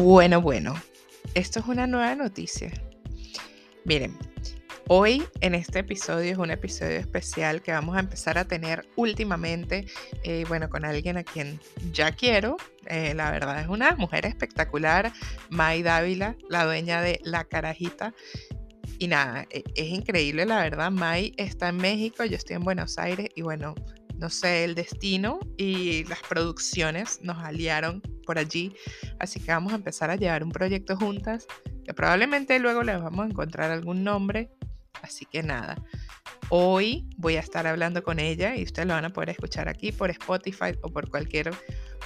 Bueno, bueno, esto es una nueva noticia. Miren, hoy en este episodio es un episodio especial que vamos a empezar a tener últimamente, eh, bueno, con alguien a quien ya quiero. Eh, la verdad es una mujer espectacular, May Dávila, la dueña de La Carajita. Y nada, e, es increíble, la verdad. May está en México, yo estoy en Buenos Aires y bueno, no sé, el destino y las producciones nos aliaron por allí. Así que vamos a empezar a llevar un proyecto juntas, que probablemente luego les vamos a encontrar algún nombre. Así que nada, hoy voy a estar hablando con ella y ustedes lo van a poder escuchar aquí por Spotify o por cualquier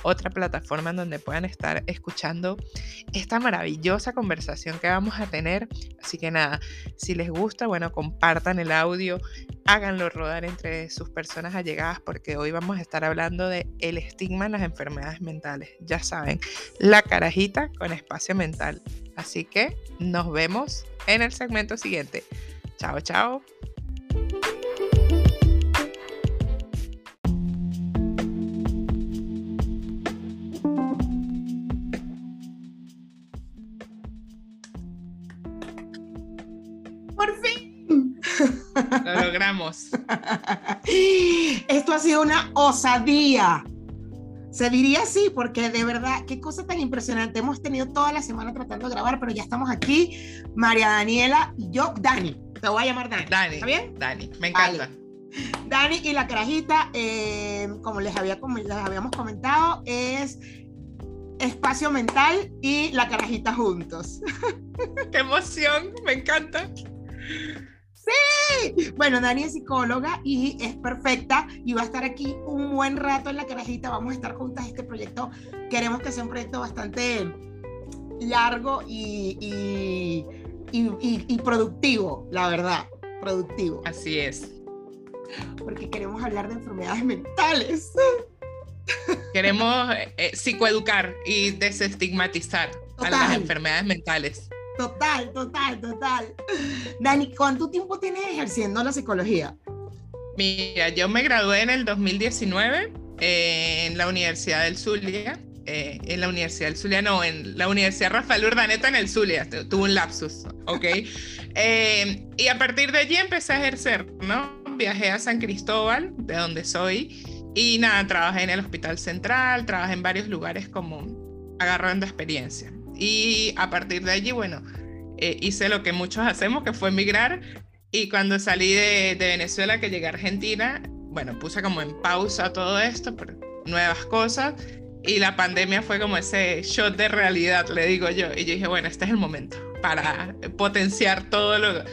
otra plataforma en donde puedan estar escuchando esta maravillosa conversación que vamos a tener. Así que nada, si les gusta, bueno, compartan el audio, háganlo rodar entre sus personas allegadas porque hoy vamos a estar hablando de el estigma en las enfermedades mentales. Ya saben, la carajita con espacio mental. Así que nos vemos en el segmento siguiente. Chao, chao. Lo logramos. Esto ha sido una osadía. Se diría así, porque de verdad, qué cosa tan impresionante. Hemos tenido toda la semana tratando de grabar, pero ya estamos aquí, María Daniela y yo, Dani. Te voy a llamar Dani. Dani. ¿Está bien? Dani, me encanta. Dani y la carajita, eh, como, les había, como les habíamos comentado, es espacio mental y la carajita juntos. ¡Qué emoción! Me encanta. Bueno, Dani es psicóloga y es perfecta y va a estar aquí un buen rato en la carajita. Vamos a estar juntas. Este proyecto queremos que sea un proyecto bastante largo y, y, y, y productivo, la verdad. Productivo. Así es. Porque queremos hablar de enfermedades mentales. Queremos eh, psicoeducar y desestigmatizar Total. a las enfermedades mentales. Total, total, total. Dani, ¿cuánto tiempo tienes ejerciendo la psicología? Mira, yo me gradué en el 2019 eh, en la Universidad del Zulia. eh, en la Universidad del Zulia, no, en la Universidad Rafael Urdaneta en el Zulia. Tu- Tuve un lapsus, ¿ok? Eh, y a partir de allí empecé a ejercer, ¿no? Viajé a San Cristóbal, de donde soy, y nada, trabajé en el Hospital Central, trabajé en varios lugares como agarrando experiencia. Y a partir de allí, bueno, eh, hice lo que muchos hacemos, que fue emigrar. Y cuando salí de, Venezuela, que llegué a Argentina, bueno, puse como en pausa todo esto por nuevas cosas. Y la pandemia fue como ese shot de realidad, le digo yo. Y yo dije, bueno, este es el momento para potenciar todo lo,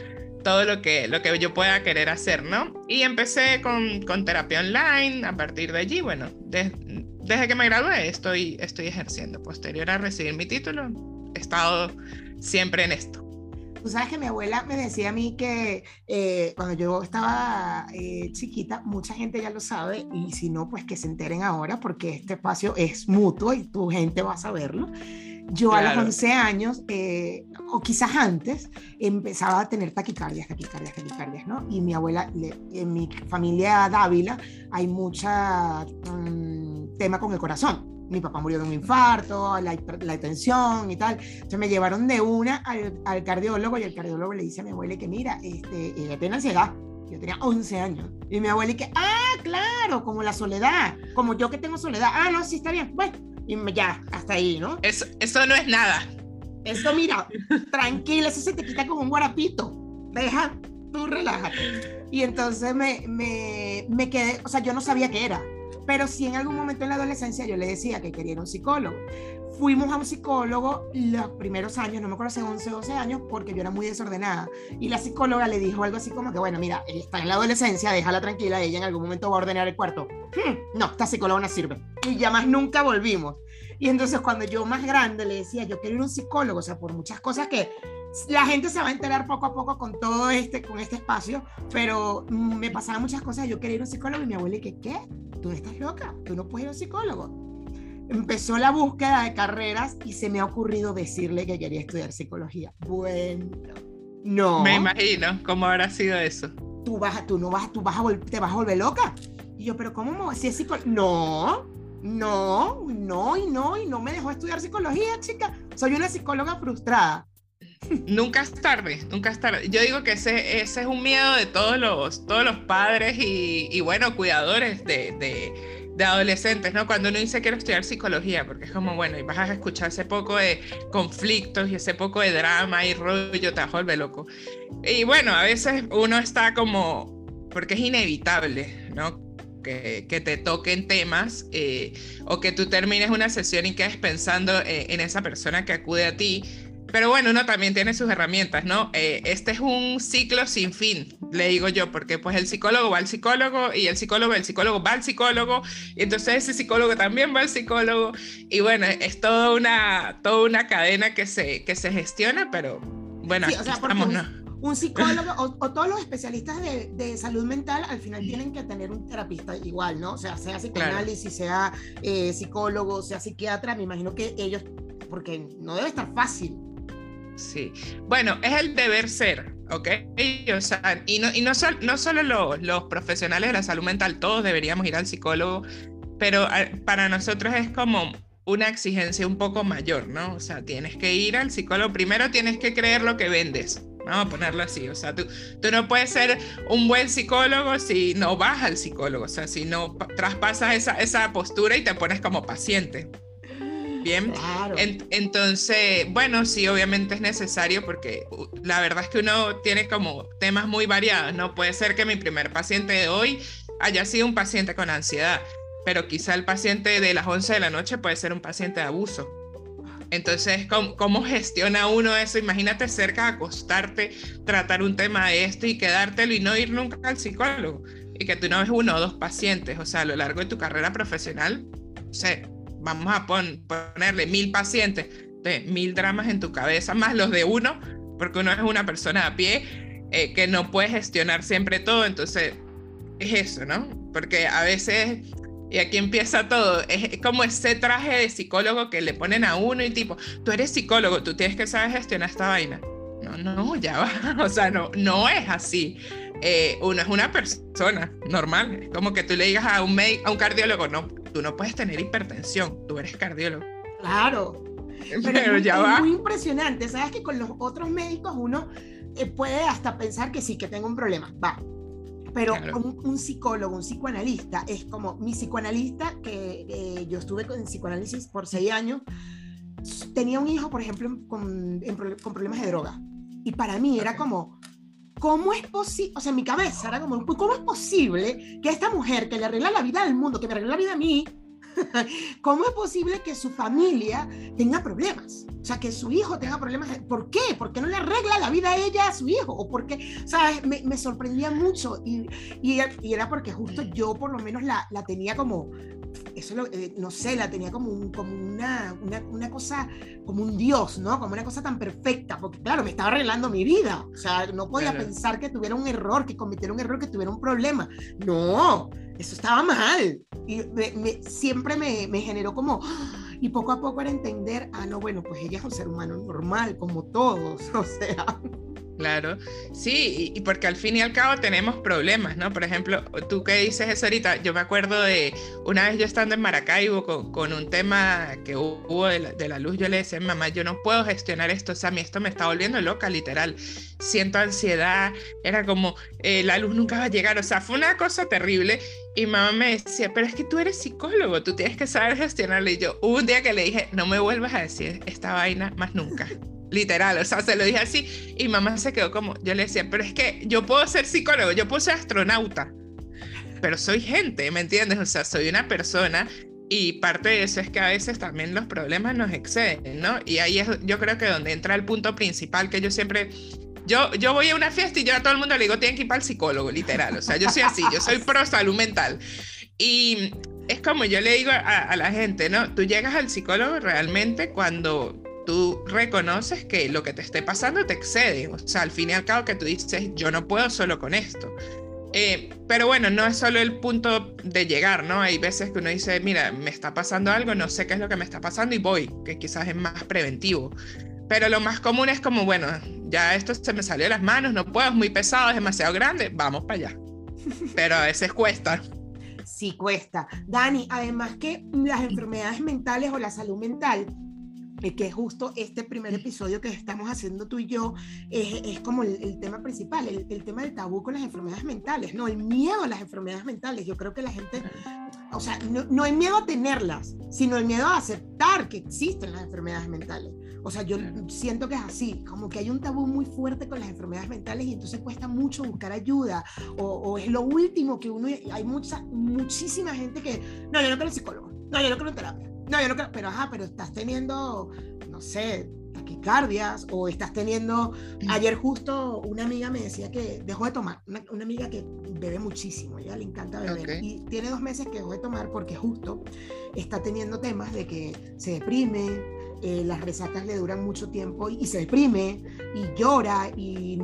todo lo que, lo que yo pueda querer hacer, ¿no? Y empecé con, con terapia online. A partir de allí, bueno, de- desde que me gradué estoy, estoy ejerciendo. Posterior a recibir mi título, he estado siempre en esto. Tú sabes que mi abuela me decía a mí que eh, cuando yo estaba eh, chiquita, mucha gente ya lo sabe, y si no, pues que se enteren ahora, porque este espacio es mutuo y tu gente va a saberlo. Yo a los Claro. 11 años, eh, o quizás antes, empezaba a tener taquicardias, taquicardias, taquicardias, ¿no? Y mi abuela, en mi familia Dávila, hay mucha mm, tema con el corazón. Mi papá murió de un infarto, la, la tensión y tal. Entonces me llevaron de una al, al cardiólogo y el cardiólogo le dice a mi abuela que mira, este, ella tiene ansiedad. Yo tenía 11 años. Y mi abuela y que, ah, claro, como la soledad, como yo que tengo soledad. Ah, no, sí, está bien. Bueno, y ya, hasta ahí, ¿no? Eso, eso no es nada. Eso, mira, tranquila, eso se te quita con un guarapito. Deja, tú relájate. Y entonces me, me, me quedé, o sea, yo no sabía qué era, pero sí en algún momento en la adolescencia yo le decía que quería ir a un psicólogo. Fuimos a un psicólogo los primeros años, no me acuerdo si 11 o 12 años, porque yo era muy desordenada. Y la psicóloga le dijo algo así como que, bueno, mira, ella está en la adolescencia, déjala tranquila, ella en algún momento va a ordenar el cuarto. Hmm, no, esta psicóloga no sirve. Y ya más nunca volvimos. Y entonces cuando yo más grande le decía, yo quiero ir a un psicólogo, o sea, por muchas cosas que la gente se va a enterar poco a poco con todo este, con este espacio, pero me pasaban muchas cosas, yo quería ir a un psicólogo y mi abuela, y ¿qué? ¿Tú estás loca? ¿Tú no puedes ir a un psicólogo? Empezó la búsqueda de carreras y se me ha ocurrido decirle que quería estudiar psicología. Bueno, no. Me imagino cómo habrá sido eso. tú vas, tú no vas, tú vas a te vas a volver loca. Y yo, pero ¿cómo? mo- Si es psicólogo. No, No, no, y no, y no me dejó estudiar psicología, chica. Soy una psicóloga frustrada. Nunca es tarde, nunca es tarde. Yo digo que ese, ese es un miedo de todos los, todos los padres y, y bueno, cuidadores de, de, adolescentes, ¿no? Cuando uno dice quiero estudiar psicología, porque es como, bueno, y vas a escuchar ese poco de conflictos y ese poco de drama y rollo, te vuelve loco. Y bueno, a veces uno está como, porque es inevitable, ¿no? Que, que, te toquen temas eh, o que tú termines una sesión y quedes pensando eh, en esa persona que acude a ti pero bueno, uno también tiene sus herramientas, ¿no? Eh, este es un ciclo sin fin, le digo yo, porque pues el psicólogo va al psicólogo y el psicólogo, el psicólogo va al psicólogo y entonces ese psicólogo también va al psicólogo y bueno, es toda una, toda una cadena que se, que se gestiona, pero bueno, sí, o sea, estamos, un, ¿no? Un psicólogo o, o, todos los especialistas de, de, salud mental al final tienen que tener un terapista igual, ¿no? O sea, sea psicoanálisis, claro. sea eh, psicólogo, sea psiquiatra, me imagino que ellos, porque no debe estar fácil Sí. Bueno, es el deber ser, ¿ok? O sea, y no, y no, sol, no solo los, los, profesionales de la salud mental, todos deberíamos ir al psicólogo, pero para nosotros es como una exigencia un poco mayor, ¿no? O sea, tienes que ir al psicólogo, primero tienes que creer lo que vendes, vamos a ponerlo así, o sea, tú, tú no puedes ser un buen psicólogo si no vas al psicólogo, o sea, si no traspasas esa, esa postura y te pones como paciente. Bien, claro. en, entonces, bueno, sí, obviamente es necesario porque la verdad es que uno tiene como temas muy variados, ¿no? Puede ser que mi primer paciente de hoy haya sido un paciente con ansiedad, pero quizá el paciente de las 11 de la noche puede ser un paciente de abuso. Entonces, ¿cómo, ¿cómo, gestiona uno eso? Imagínate cerca, acostarte, tratar un tema de esto y quedártelo y no ir nunca al psicólogo. Y que tú no ves uno o dos pacientes, o sea, a lo largo de tu carrera profesional, o sea, vamos a pon, ponerle mil pacientes, de mil dramas en tu cabeza, más los de uno, porque uno es una persona a pie eh, que no puede gestionar siempre todo, entonces es eso, ¿no? Porque a veces, y aquí empieza todo, es como ese traje de psicólogo que le ponen a uno y tipo, tú eres psicólogo, tú tienes que saber gestionar esta vaina. No, no, ya va, o sea, no, no es así. Eh, uno es una persona normal, es como que tú le digas a un, a un cardiólogo, no, tú no puedes tener hipertensión, tú eres cardiólogo. Claro. Pero, Pero es, ya es va. muy impresionante, sabes que con los otros médicos uno eh, puede hasta pensar que sí, que tengo un problema, va. Pero claro. un, un, psicólogo, un psicoanalista, es como mi psicoanalista, que eh, yo estuve con psicoanálisis por seis años, tenía un hijo, por ejemplo, con, en, con problemas de droga. Y para mí era como, ¿cómo es posible? O sea, en mi cabeza era como, ¿cómo es posible que esta mujer que le arregla la vida al mundo, que me arregla la vida a mí, ¿cómo es posible que su familia tenga problemas? O sea, que su hijo tenga problemas. ¿Por qué? ¿Por qué no le arregla la vida a ella, a su hijo? ¿O por qué? Sea, me, me sorprendía mucho y, y, y, era porque justo yo por lo menos la, la tenía como, eso lo, eh, no sé, la tenía como, un, como una, una, una, cosa, como un dios, ¿no? Como una cosa tan perfecta, porque claro, me estaba arreglando mi vida. O sea, no podía claro. pensar que tuviera un error, que cometiera un error, que tuviera un problema. No, eso estaba mal. Y me, me, siempre me, me generó como y poco a poco era entender, ah, no, bueno, pues ella es un ser humano normal, como todos, o sea. Claro, sí, y porque al fin y al cabo tenemos problemas, ¿no? Por ejemplo, tú que dices eso ahorita, yo me acuerdo de una vez yo estando en Maracaibo con, un tema que hubo de la, de la, luz, yo le decía, mamá, yo no puedo gestionar esto, o sea, a mí esto me está volviendo loca, literal. Siento ansiedad, era como, eh, la luz nunca va a llegar, o sea, fue una cosa terrible. Y mamá me decía, pero es que tú eres psicólogo, tú tienes que saber gestionarlo. Y yo, un día que le dije, no me vuelvas a decir esta vaina más nunca literal, o sea, se lo dije así y mamá se quedó como, yo le decía, pero es que yo puedo ser psicólogo, yo puedo ser astronauta, pero soy gente, ¿me entiendes? O sea, soy una persona y parte de eso es que a veces también los problemas nos exceden, ¿no? Y ahí es yo creo que donde entra el punto principal que yo siempre... Yo, yo voy a una fiesta y yo a todo el mundo le digo, tienen que ir para el psicólogo, literal. O sea, yo soy así, yo soy pro salud mental. Y es como yo le digo a, a la gente, ¿no? Tú llegas al psicólogo realmente cuando tú reconoces que lo que te esté pasando te excede. O sea, al fin y al cabo que tú dices, yo no puedo solo con esto. Eh, pero bueno, no es solo el punto de llegar, ¿no? Hay veces que uno dice, mira, me está pasando algo, no sé qué es lo que me está pasando y voy, que quizás es más preventivo. Pero lo más común es como, bueno, ya esto se me salió de las manos, no puedo, es muy pesado, es demasiado grande, vamos para allá. Pero a veces cuesta. sí cuesta. Dani, además que las enfermedades mentales o la salud mental que es justo este primer episodio que estamos haciendo tú y yo, es, es como el, tema principal, el, el, tema del tabú con las enfermedades mentales, ¿no? El miedo a las enfermedades mentales. Yo creo que la gente, o sea, no, no hay miedo a tenerlas, sino el miedo a aceptar que existen las enfermedades mentales. O sea, yo siento que es así, como que hay un tabú muy fuerte con las enfermedades mentales y entonces cuesta mucho buscar ayuda o, o es lo último que uno, hay mucha, muchísima gente que, no, yo no quiero psicólogo, no, yo no quiero terapia no, yo no creo, pero ajá, pero estás teniendo, no sé, taquicardias o estás teniendo, ayer justo una amiga me decía que dejó de tomar, una, amiga que bebe muchísimo, ella le encanta beber y tiene dos meses que dejó de tomar porque justo está teniendo temas de que se deprime, eh, las resacas le duran mucho tiempo y, se deprime y llora y,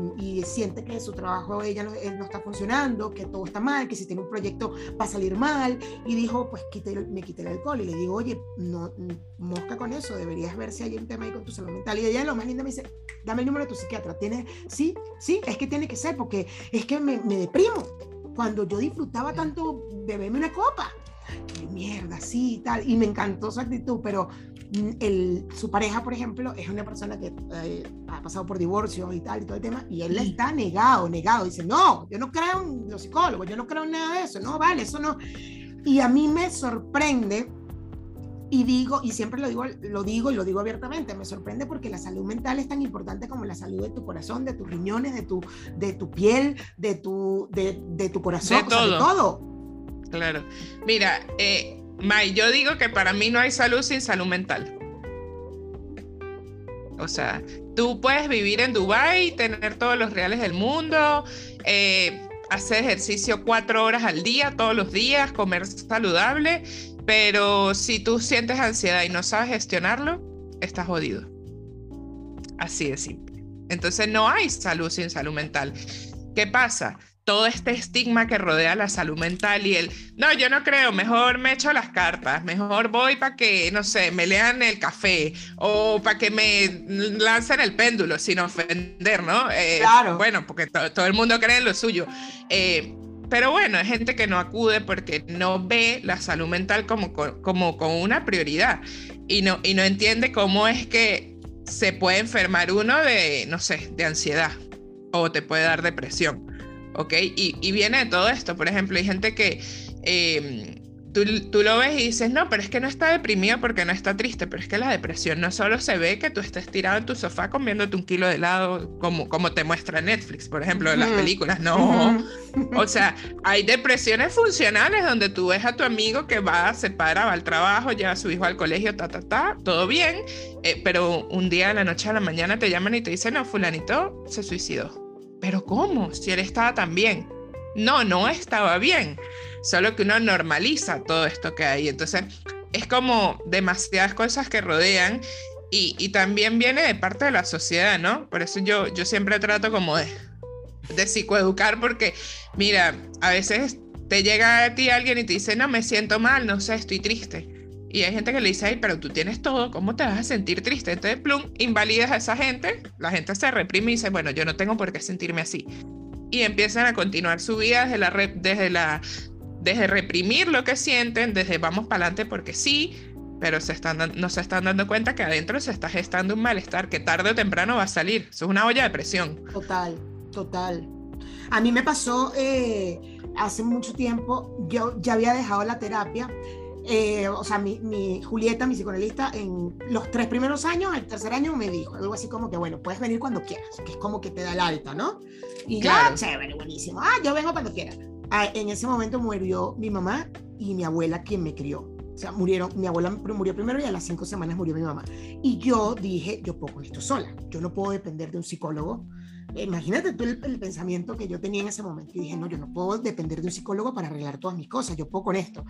siente que su trabajo ella no, no, está funcionando, que todo está mal, que si tiene un proyecto va a salir mal y dijo, pues me quité el alcohol y le digo, oye, no, mosca con eso, deberías ver si hay un tema ahí con tu salud mental. Y ella lo más linda me dice, dame el número de tu psiquiatra. ¿Tienes? Sí, sí, es que tiene que ser porque es que me, me deprimo. Cuando yo disfrutaba tanto beberme una copa, qué mierda, sí, tal, y me encantó su actitud, pero el, su pareja, por ejemplo, es una persona que eh, ha pasado por divorcio y tal, y todo el tema, y él está negado, negado. Dice, no, yo no creo en los psicólogos, yo no creo en nada de eso, no, vale, eso no. Y a mí me sorprende, y digo, y siempre lo digo, lo digo y lo digo abiertamente, me sorprende porque la salud mental es tan importante como la salud de tu corazón, de tus riñones, de tu, de tu piel, de tu, de, de tu corazón, de todo. de todo. Claro. Mira, eh, May, yo digo que para mí no hay salud sin salud mental. O sea, tú puedes vivir en Dubái, tener todos los reales del mundo, eh, hacer ejercicio cuatro horas al día, todos los días, comer saludable, pero si tú sientes ansiedad y no sabes gestionarlo, estás jodido. Así de simple. Entonces no hay salud sin salud mental. ¿Qué pasa? Todo este estigma que rodea la salud mental y el, no, yo no creo, mejor me echo las cartas, mejor voy para que, no sé, me lean el café o para que me lancen el péndulo sin ofender, ¿no? Eh, claro. Bueno, porque todo el mundo cree en lo suyo. Eh, pero bueno, hay gente que no acude porque no ve la salud mental como, como, como una prioridad y no, y no entiende cómo es que se puede enfermar uno de, no sé, de ansiedad o te puede dar depresión. ¿Ok? Y, viene de todo esto. Por ejemplo, hay gente que em, tú, tú, lo ves y dices, no, pero es que no está deprimido porque no está triste, pero es que la depresión no solo se ve que tú estés tirado en tu sofá comiéndote un kilo de helado, como, como te muestra Netflix, por ejemplo, en las películas. No. O sea, hay depresiones funcionales donde tú ves a tu amigo que va, se para, va al trabajo, lleva a su hijo al colegio, ta, ta, ta, todo bien, eh, pero un día de la noche a la mañana te llaman y te dicen, no, fulanito se suicidó pero ¿cómo? Si él estaba tan bien. No, no estaba bien. Solo que uno normaliza todo esto que hay. Entonces, es como demasiadas cosas que rodean y, y, también viene de parte de la sociedad, ¿no? Por eso yo, yo siempre trato como de, de psicoeducar porque, mira, a veces te llega a ti alguien y te dice, no, me siento mal, no sé, estoy triste. Y hay gente que le dice, ay, pero tú tienes todo, ¿cómo te vas a sentir triste? Entonces, plum, invalidas a esa gente, la gente se reprime y dice, bueno, yo no tengo por qué sentirme así. Y empiezan a continuar su vida desde la, desde la, desde reprimir lo que sienten, desde vamos para adelante porque sí, pero se están, no se están dando cuenta que adentro se está gestando un malestar que tarde o temprano va a salir. Eso es una olla de presión. Total, total. A mí me pasó eh, hace mucho tiempo, yo ya había dejado la terapia eh, o sea, mi, Julieta, mi psicoanalista, en los tres primeros años, el tercer año me dijo algo así como que, bueno, puedes venir cuando quieras, que es como que te da el alta, ¿no? Y ya, chévere, buenísimo. Ah, yo vengo cuando quiera. Ah, en ese momento murió mi mamá y mi abuela, quien me crió. O sea, murieron, mi abuela murió primero y a las cinco semanas murió mi mamá. Y yo dije, yo puedo con esto sola. Yo no puedo depender de un psicólogo imagínate tú el, pensamiento que yo tenía en ese momento. Y dije, no, yo no puedo depender de un psicólogo para arreglar todas mis cosas, yo puedo con esto.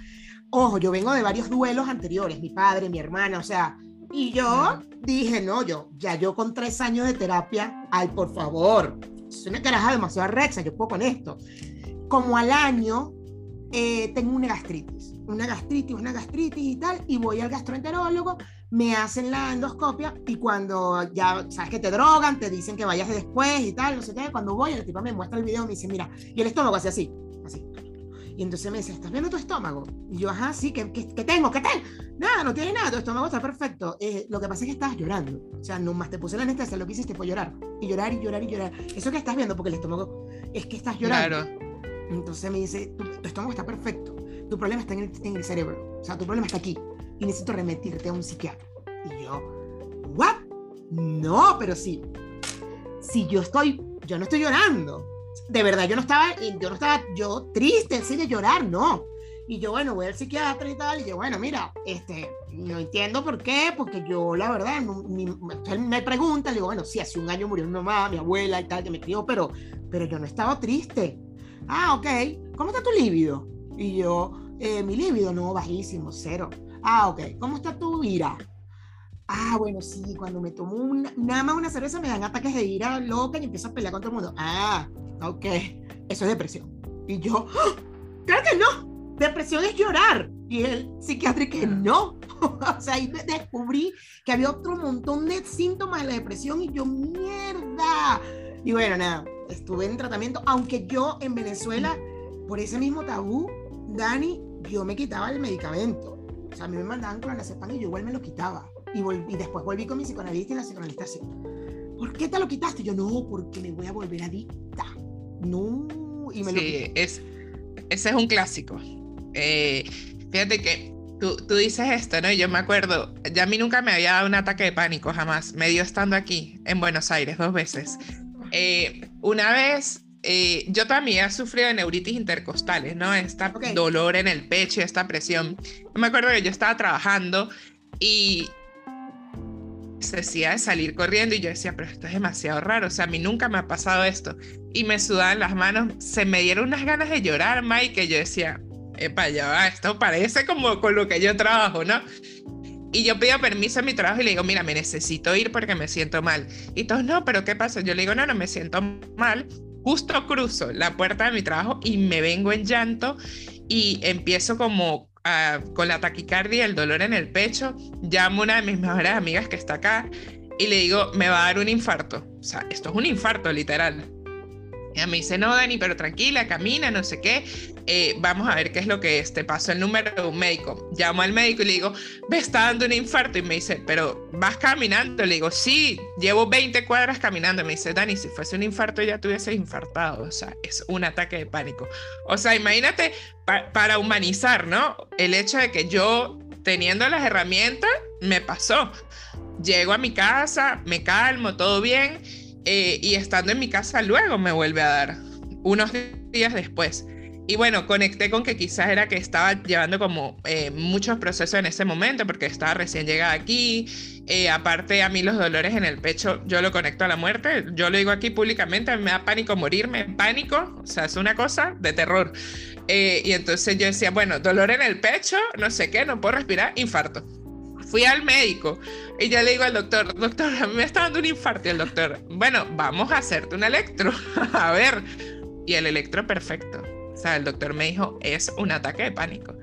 Ojo, yo vengo de varios duelos anteriores, mi padre, mi hermana, o sea, y yo dije, no, yo, ya yo con tres años de terapia, ay, por favor, es una caraja demasiado rexa, yo puedo con esto. Como al año, eh, tengo una gastritis, una gastritis, una gastritis y tal, y voy al gastroenterólogo me hacen la endoscopia y cuando ya sabes que te drogan, te dicen que vayas después y tal, no sé qué, cuando voy, el tipo me muestra el video y me dice, mira, y el estómago hace así, así. Y entonces me dice, ¿estás viendo tu estómago? Y yo, ajá, sí, ¿qué, qué, tengo? ¿Qué tengo? Nada, no tienes nada, tu estómago está perfecto. Eh, lo que pasa es que estás llorando. O sea, nomás te puse la anestesia, lo que hiciste fue llorar. Y llorar y llorar y llorar. Eso que estás viendo, porque el estómago es que estás llorando. Claro. Entonces me dice, tu, estómago está perfecto. Tu problema está en el, en el cerebro. O sea, tu problema está aquí. Y necesito remitirte a un psiquiatra. Y yo, ¿what? No, pero sí. Si yo estoy, yo no estoy llorando de verdad, yo no estaba, yo no estaba, yo triste, así de llorar, no. Y yo, bueno, voy al psiquiatra y tal, y yo, bueno, mira, este, no entiendo por qué, porque yo, la verdad, él me pregunta, digo, bueno, sí, hace un año murió mi mamá, mi abuela y tal, que me crió, pero, pero yo no estaba triste. Ah, ok, ¿cómo está tu líbido? Y yo, eh, mi líbido, no, bajísimo, cero. Ah, ok, ¿cómo está tu ira? Ah, bueno, sí, cuando me tomo una, nada más una cerveza me dan ataques de ira loca y empiezo a pelear con todo el mundo. Ah, ok, eso es depresión. Y yo, ¡Ah! claro que no, depresión es llorar. Y el psiquiatra que no. o sea, ahí descubrí que había otro montón de síntomas de la depresión y yo, mierda. Y bueno, nada, estuve en tratamiento, aunque yo en Venezuela, por ese mismo tabú, Dani, yo me quitaba el medicamento. O sea, a mí me mandaban con la y yo igual me lo quitaba. Y, y después volví con mi psicoanalista y la psicoanalista así, ¿por qué te lo quitaste? Yo, no, porque me voy a volver adicta. No, y me sí, es, ese es un clásico. Eh, fíjate que tú, tú, dices esto, ¿no? Yo me acuerdo, ya a mí nunca me había dado un ataque de pánico, jamás. Me dio estando aquí, en Buenos Aires, dos veces. Eh, una vez, eh, yo también he sufrido de neuritis intercostales, ¿no? Este dolor en el pecho, esta presión. Me acuerdo que yo estaba trabajando y necesidad de salir corriendo y yo decía, pero esto es demasiado raro, o sea, a mí nunca me ha pasado esto. Y me sudaban las manos, se me dieron unas ganas de llorar, Mike, que yo decía, epa, ya va, esto parece como con lo que yo trabajo, ¿no? Y yo pido permiso a mi trabajo y le digo, mira, me necesito ir porque me siento mal. Y todos, no, pero ¿qué pasa? Yo le digo, no, no, me siento mal. Justo cruzo la puerta de mi trabajo y me vengo en llanto y empiezo como con la taquicardia, el dolor en el pecho, llamo a una de mis mejores amigas que está acá y le digo, me va a dar un infarto. O sea, esto es un infarto literal. Ella me dice, no, Dani, pero tranquila, camina, no sé qué. Eh, vamos a ver qué es lo que es. Te paso el número de un médico. Llamo al médico y le digo, me está dando un infarto. Y me dice, pero vas caminando. Le digo, sí, llevo 20 cuadras caminando. Me dice, Dani, si fuese un infarto ya te hubieses infartado. O sea, es un ataque de pánico. O sea, imagínate para humanizar, ¿no? El hecho de que yo, teniendo las herramientas, me pasó. Llego a mi casa, me calmo, todo bien eh, y estando en mi casa luego me vuelve a dar, unos días después. Y bueno, conecté con que quizás era que estaba llevando como eh, muchos procesos en ese momento porque estaba recién llegada aquí. Eh, aparte a mí los dolores en el pecho, yo lo conecto a la muerte. Yo lo digo aquí públicamente, me da pánico morirme, pánico. O sea, es una cosa de terror. y entonces yo decía, bueno, dolor en el pecho, no sé qué, no puedo respirar, infarto. Fui al médico y ya le digo al doctor, doctor, a mí me está dando un infarto. Y el doctor, bueno, vamos a hacerte un electro. a ver. Y el electro perfecto. O sea, el doctor me dijo, es un ataque de pánico.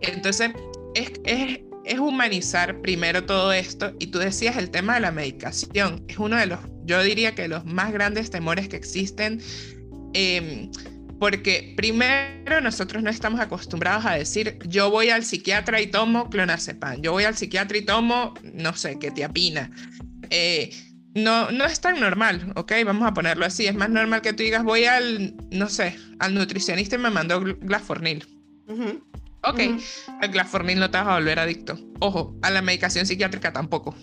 Entonces, es, es, es humanizar primero todo esto. Y tú decías el tema de la medicación. Es uno de los, yo diría que los más grandes temores que existen. Eh, porque primero nosotros no estamos acostumbrados a decir yo voy al psiquiatra y tomo clonazepam, yo voy al psiquiatra y tomo, no sé, ketiapina. Eh, no, no es tan normal, ¿ok? Vamos a ponerlo así. Es más normal que tú digas voy al, no sé, al nutricionista y me mandó glafornil. Ok, el glafornil no te vas a volver adicto. Ojo, a la medicación psiquiátrica tampoco.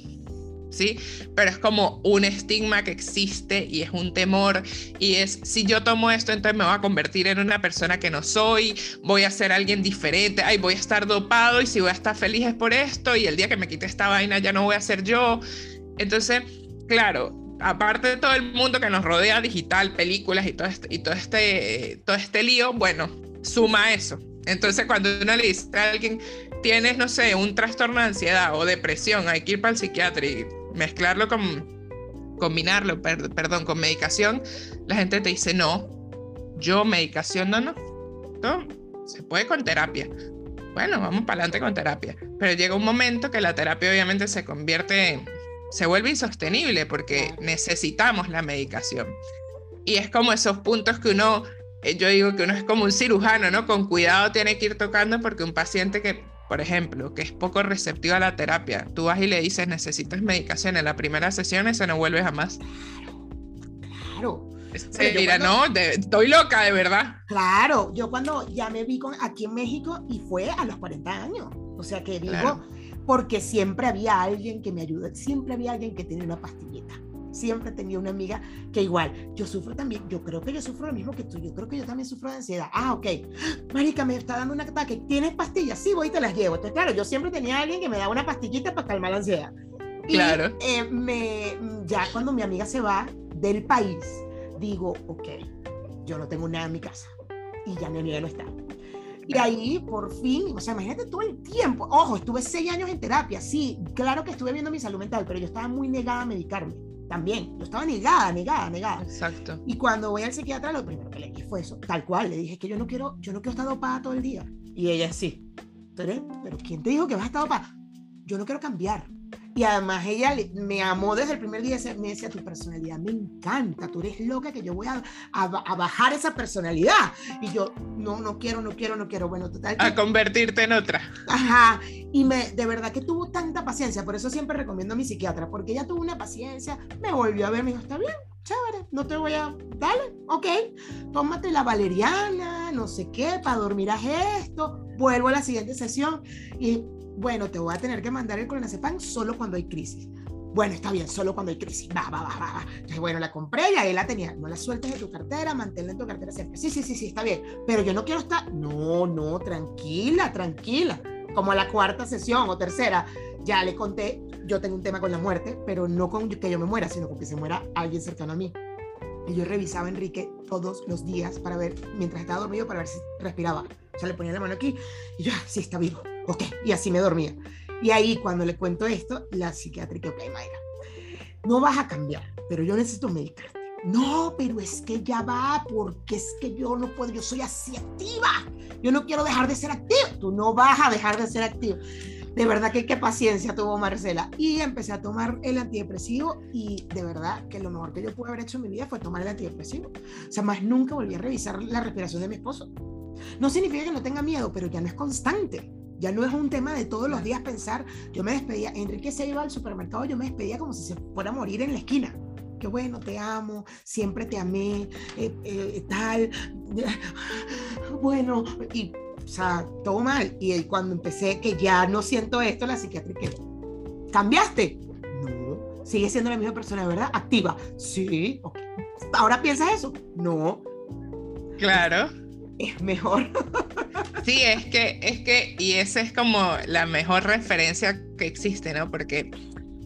¿Sí? Pero es como un estigma que existe y es un temor y es, si yo tomo esto, entonces me voy a convertir en una persona que no soy, voy a ser alguien diferente, ay, voy a estar dopado y si voy a estar feliz es por esto y el día que me quite esta vaina ya no voy a ser yo. Entonces, claro, aparte de todo el mundo que nos rodea, digital, películas y todo este, y todo este, todo este lío, bueno, suma eso. Entonces, cuando uno le dice a alguien, tienes, no sé, un trastorno de ansiedad o depresión, hay que ir para el psiquiatra y mezclarlo con, combinarlo, perdón, con medicación, la gente te dice, no, yo medicación, no, no, no, se puede con terapia. Bueno, vamos para adelante con terapia. Pero llega un momento que la terapia obviamente se convierte, se vuelve insostenible porque necesitamos la medicación. Y es como esos puntos que uno eh, yo digo que uno es como un cirujano, ¿no? Con cuidado tiene que ir tocando porque un paciente que, por ejemplo, que es poco receptivo a la terapia, tú vas y le dices necesitas medicación en la primera sesión, eso no vuelve jamás. Claro. Se mira, no, estoy loca, de verdad. Claro, yo cuando ya me vi con, aquí en México y fue a los 40 años. O sea que digo, porque siempre había alguien que me ayude, siempre había alguien que tenía una pastillita. Siempre tenía una amiga que igual, yo sufro también, yo creo que yo sufro lo mismo que tú, yo creo que yo también sufro de ansiedad. Ah, ok. Marica, me está dando un ataque, ¿tienes pastillas? Sí, voy y te las llevo. Entonces, claro, yo siempre tenía alguien que me daba una pastillita para calmar la ansiedad. Claro. Y, eh, me, ya cuando mi amiga se va del país, digo, ok, yo no tengo nada en mi casa y ya mi amiga no está. Y ahí, por fin, o sea, imagínate todo el tiempo. Ojo, estuve seis años en terapia, sí, claro que estuve viendo mi salud mental, pero yo estaba muy negada a medicarme también. Yo estaba negada, negada, negada. Exacto. Y cuando voy al psiquiatra, lo primero que le dije fue eso, tal cual. Le dije que yo no quiero, yo no quiero estar dopada todo el día. Y ella sí. Pero, pero ¿quién te dijo que vas a estar dopada? Yo no quiero cambiar. Y además ella me amó desde el primer día, me decía, tu personalidad me encanta, tú eres loca que yo voy a, a, bajar esa personalidad. Y yo, no, no quiero, no quiero, no quiero. Bueno, total. A convertirte en otra. Ajá. Y me, de verdad que tuvo tanta paciencia, por eso siempre recomiendo a mi psiquiatra, porque ella tuvo una paciencia, me volvió a ver, me dijo, está bien, chévere, no te voy a, dale, ok, tómate la valeriana, no sé qué, para dormir haz esto, vuelvo a la siguiente sesión y bueno, te voy a tener que mandar el clonazepam solo cuando hay crisis. Bueno, está bien, solo cuando hay crisis. Va, va, va, va. Entonces, bueno, la compré y ahí la tenía. No la sueltes de tu cartera, manténla en tu cartera siempre. Sí, sí, sí, sí, está bien. Pero yo no quiero estar. No, no, tranquila, tranquila. Como la cuarta sesión o tercera, ya le conté, yo tengo un tema con la muerte, pero no con que yo me muera, sino con que se muera alguien cercano a mí. Y yo revisaba a Enrique todos los días para ver, mientras estaba dormido, para ver si respiraba. O sea, le ponía la mano aquí y yo, ah, sí, está vivo ok, y así me dormía. Y ahí cuando le cuento esto, la psiquiátrica, ok, Mayra, no vas a cambiar, pero yo necesito medicarte. No, pero es que ya va, porque es que yo no puedo, yo soy así activa. Yo no quiero dejar de ser activa. Tú no vas a dejar de ser activa. De verdad que qué paciencia tuvo Marcela. Y empecé a tomar el antidepresivo y de verdad que lo mejor que yo pude haber hecho en mi vida fue tomar el antidepresivo. O sea, más nunca volví a revisar la respiración de mi esposo. No significa que no tenga miedo, pero ya no es constante. Ya no es un tema de todos los días pensar, yo me despedía, Enrique se iba al supermercado, yo me despedía como si se fuera a morir en la esquina. Qué bueno, te amo, siempre te amé, eh, eh, tal. Bueno, y, o sea, todo mal. Y cuando empecé que ya no siento esto, la psiquiátrica, ¿cambiaste? No. Sigue siendo la misma persona, ¿verdad? Activa. Sí. ¿Ahora piensas eso? No. Claro es mejor. Sí, es que, es que, y esa es como la mejor referencia que existe, ¿no? Porque,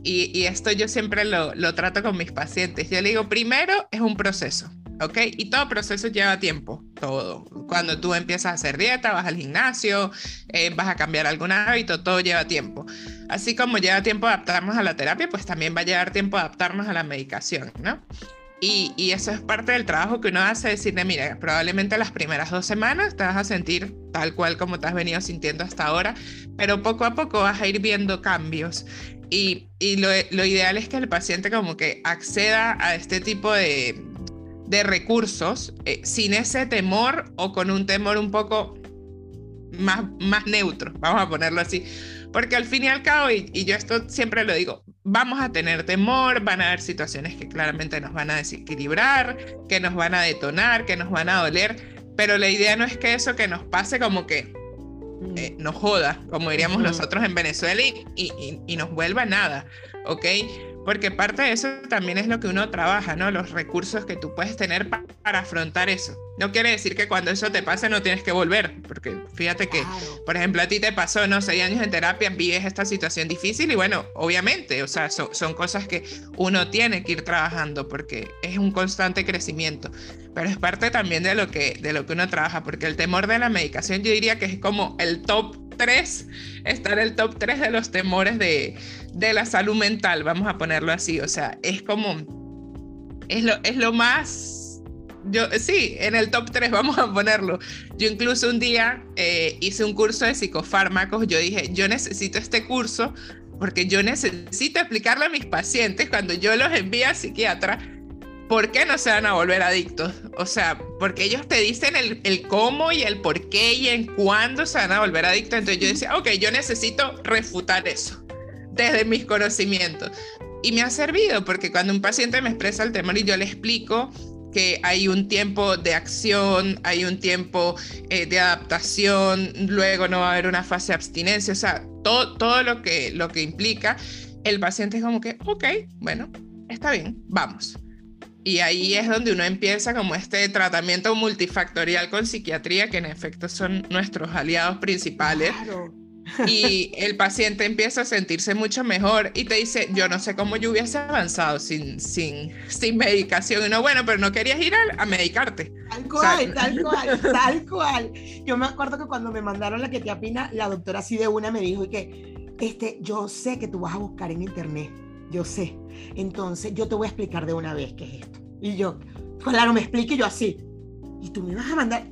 y, y esto yo siempre lo, lo, trato con mis pacientes. Yo le digo, primero es un proceso, ¿ok? Y todo proceso lleva tiempo, todo. Cuando tú empiezas a hacer dieta, vas al gimnasio, eh, vas a cambiar algún hábito, todo lleva tiempo. Así como lleva tiempo adaptarnos a la terapia, pues también va a llevar tiempo adaptarnos a la medicación, ¿no? Y, eso es parte del trabajo que uno hace, decirle, mira, probablemente las primeras dos semanas te vas a sentir tal cual como te has venido sintiendo hasta ahora, pero poco a poco vas a ir viendo cambios. Y, lo, ideal es que el paciente como que acceda a este tipo de, recursos eh, sin ese temor o con un temor un poco más, más neutro, vamos a ponerlo así. Porque al fin y al cabo, y yo esto siempre lo digo, vamos a tener temor, van a haber situaciones que claramente nos van a desequilibrar, que nos van a detonar, que nos van a doler, pero la idea no es que eso que nos pase como que mm. eh, nos joda, como diríamos nosotros en Venezuela, y, y, y, nos vuelva nada, ¿ok? Porque parte de eso también es lo que uno trabaja, ¿no? Los recursos que tú puedes tener para afrontar eso. No quiere decir que cuando eso te pase no tienes que volver, porque fíjate que, por ejemplo, a ti te pasó, no seis años en terapia, vives esta situación difícil y bueno, obviamente, o sea, son cosas que uno tiene que ir trabajando porque es un constante crecimiento, pero es parte también de lo que, de lo que uno trabaja, porque el temor de la medicación yo diría que es como el top 3, está en el top 3 de los temores de, de la salud mental, vamos a ponerlo así, o sea, es como, es lo, es lo más yo sí, en el top 3 vamos a ponerlo. Yo incluso un día eh, hice un curso de psicofármacos, yo dije, yo necesito este curso porque yo necesito explicarle a mis pacientes cuando yo los envío a psiquiatra ¿por qué no se van a volver adictos? O sea, porque ellos te dicen el, cómo y el por qué y en cuándo se van a volver adictos. Entonces yo decía, ok, yo necesito refutar eso desde mis conocimientos. Y me ha servido porque cuando un paciente me expresa el temor y yo le explico que hay un tiempo de acción, hay un tiempo eh, de adaptación, luego no va a haber una fase de abstinencia, o sea, todo, todo lo, que, lo que implica, el paciente es como que, ok, bueno, está bien, vamos. Y ahí es donde uno empieza como este tratamiento multifactorial con psiquiatría, que en efecto son nuestros aliados principales. Claro y el paciente empieza a sentirse mucho mejor y te dice, yo no sé cómo yo hubiese avanzado sin, sin, sin medicación. Y no, bueno, pero no querías ir a, medicarte. Tal cual, tal cual, tal cual. Yo me acuerdo que cuando me mandaron la ketiapina, la doctora así de una me dijo que, este, yo sé que tú vas a buscar en internet, yo sé. Entonces, yo te voy a explicar de una vez qué es esto. Y yo, claro, me explique yo así. Y tú me vas a mandar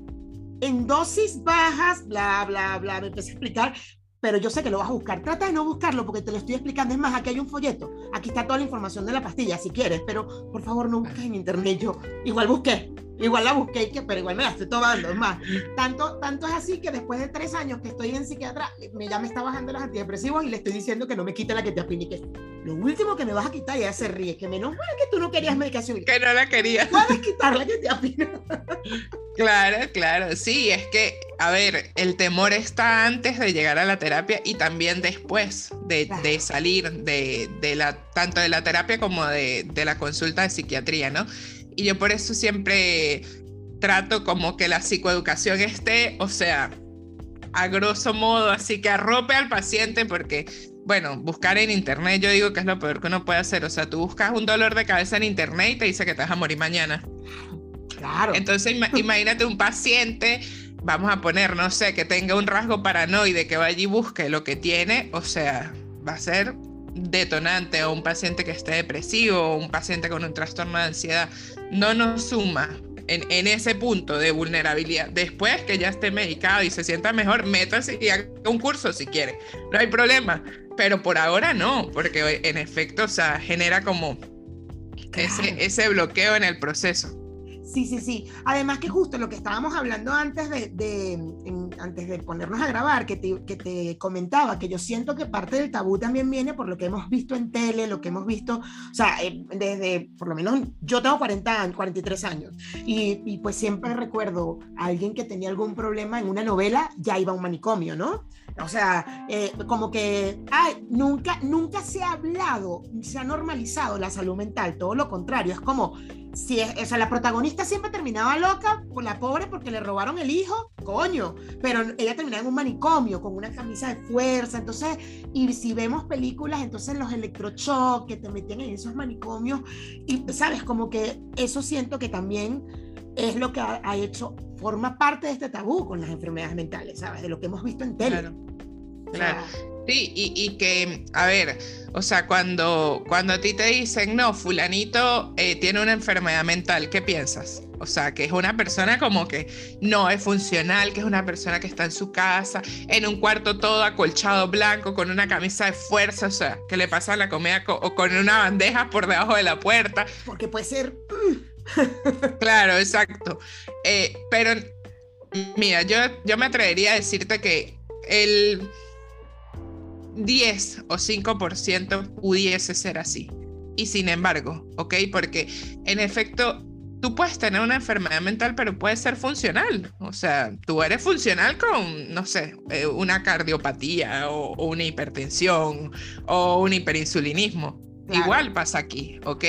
en dosis bajas, bla, bla, bla, me empecé a explicar, pero yo sé que lo vas a buscar. Trata de no buscarlo porque te lo estoy explicando. Es más, aquí hay un folleto. Aquí está toda la información de la pastilla, si quieres, pero por favor no busques en internet. Yo igual busqué, igual la busqué, pero igual me la estoy tomando. Es más, tanto, tanto es así que después de tres años que estoy en psiquiatra, me, ya me está bajando los antidepresivos y le estoy diciendo que no me quite la que te que lo último que me vas a quitar ya se ríe, que menos mal que tú no querías medicación. Que no la querías. Puedes quitar la que te Claro, claro, sí, es que, a ver, el temor está antes de llegar a la terapia y también después de, de salir de, de, la, tanto de la terapia como de, de la consulta de psiquiatría, ¿no? Y yo por eso siempre trato como que la psicoeducación esté, o sea, a grosso modo, así que arrope al paciente porque, bueno, buscar en internet yo digo que es lo peor que uno puede hacer, o sea, tú buscas un dolor de cabeza en internet y te dice que te vas a morir mañana. Claro. Entonces imagínate un paciente, vamos a poner, no sé, que tenga un rasgo paranoide, que vaya y busque lo que tiene, o sea, va a ser detonante o un paciente que esté depresivo o un paciente con un trastorno de ansiedad. No nos suma en, en, ese punto de vulnerabilidad. Después que ya esté medicado y se sienta mejor, métase y haga un curso si quiere. No hay problema. Pero por ahora no, porque en efecto, o sea, genera como ese, ese bloqueo en el proceso. Sí, sí, sí. Además que justo lo que estábamos hablando antes de, antes de ponernos a grabar, que te, que te, comentaba, que yo siento que parte del tabú también viene por lo que hemos visto en tele, lo que hemos visto, o sea, eh, desde, por lo menos yo tengo 40 años, 43 años, y, y pues siempre recuerdo a alguien que tenía algún problema en una novela, ya iba a un manicomio, ¿no? O sea, eh, como que ay, nunca, nunca se ha hablado, se ha normalizado la salud mental, todo lo contrario, es como si es, o sea, la protagonista siempre terminaba loca por la pobre porque le robaron el hijo, coño, pero ella terminaba en un manicomio con una camisa de fuerza, entonces, y si vemos películas, entonces los electrochoques que te metían en esos manicomios, y sabes, como que eso siento que también es lo que ha, hecho, forma parte de este tabú con las enfermedades mentales, ¿sabes? De lo que hemos visto en tele. Claro. Claro. Sí, y, que, a ver, o sea, cuando, cuando a ti te dicen, no, fulanito eh, tiene una enfermedad mental, ¿qué piensas? O sea, que es una persona como que no es funcional, que es una persona que está en su casa, en un cuarto todo acolchado blanco, con una camisa de fuerza, o sea, que le pasa la comida o con una bandeja por debajo de la puerta. Porque puede ser... claro, exacto. Eh, pero, mira, yo, yo me atrevería a decirte que el 10 o 5% pudiese ser así. Y sin embargo, ¿ok? Porque en efecto, tú puedes tener una enfermedad mental, pero puede ser funcional. O sea, tú eres funcional con, no sé, eh, una cardiopatía o, una hipertensión o un hiperinsulinismo. Igual pasa aquí, ¿ok?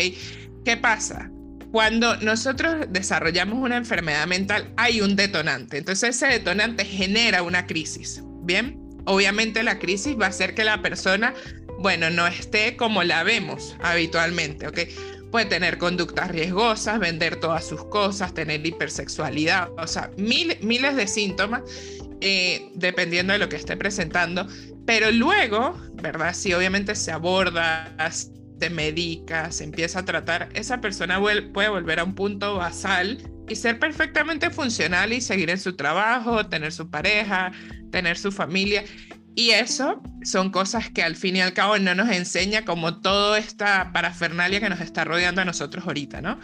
¿Qué pasa? Cuando nosotros desarrollamos una enfermedad mental, hay un detonante. Entonces ese detonante genera una crisis. ¿Bien? obviamente la crisis va a hacer que la persona, bueno, no esté como la vemos habitualmente, ¿ok? Puede tener conductas riesgosas, vender todas sus cosas, tener hipersexualidad, o sea, miles de síntomas, eh, dependiendo de lo que esté presentando. Pero luego, ¿verdad? Si obviamente se aborda, se medica, se empieza a tratar, esa persona puede volver a un punto basal y ser perfectamente funcional y seguir en su trabajo, tener su pareja, tener su familia. Y eso son cosas que al fin y al cabo no nos enseña como toda esta parafernalia que nos está rodeando a nosotros ahorita, ¿no?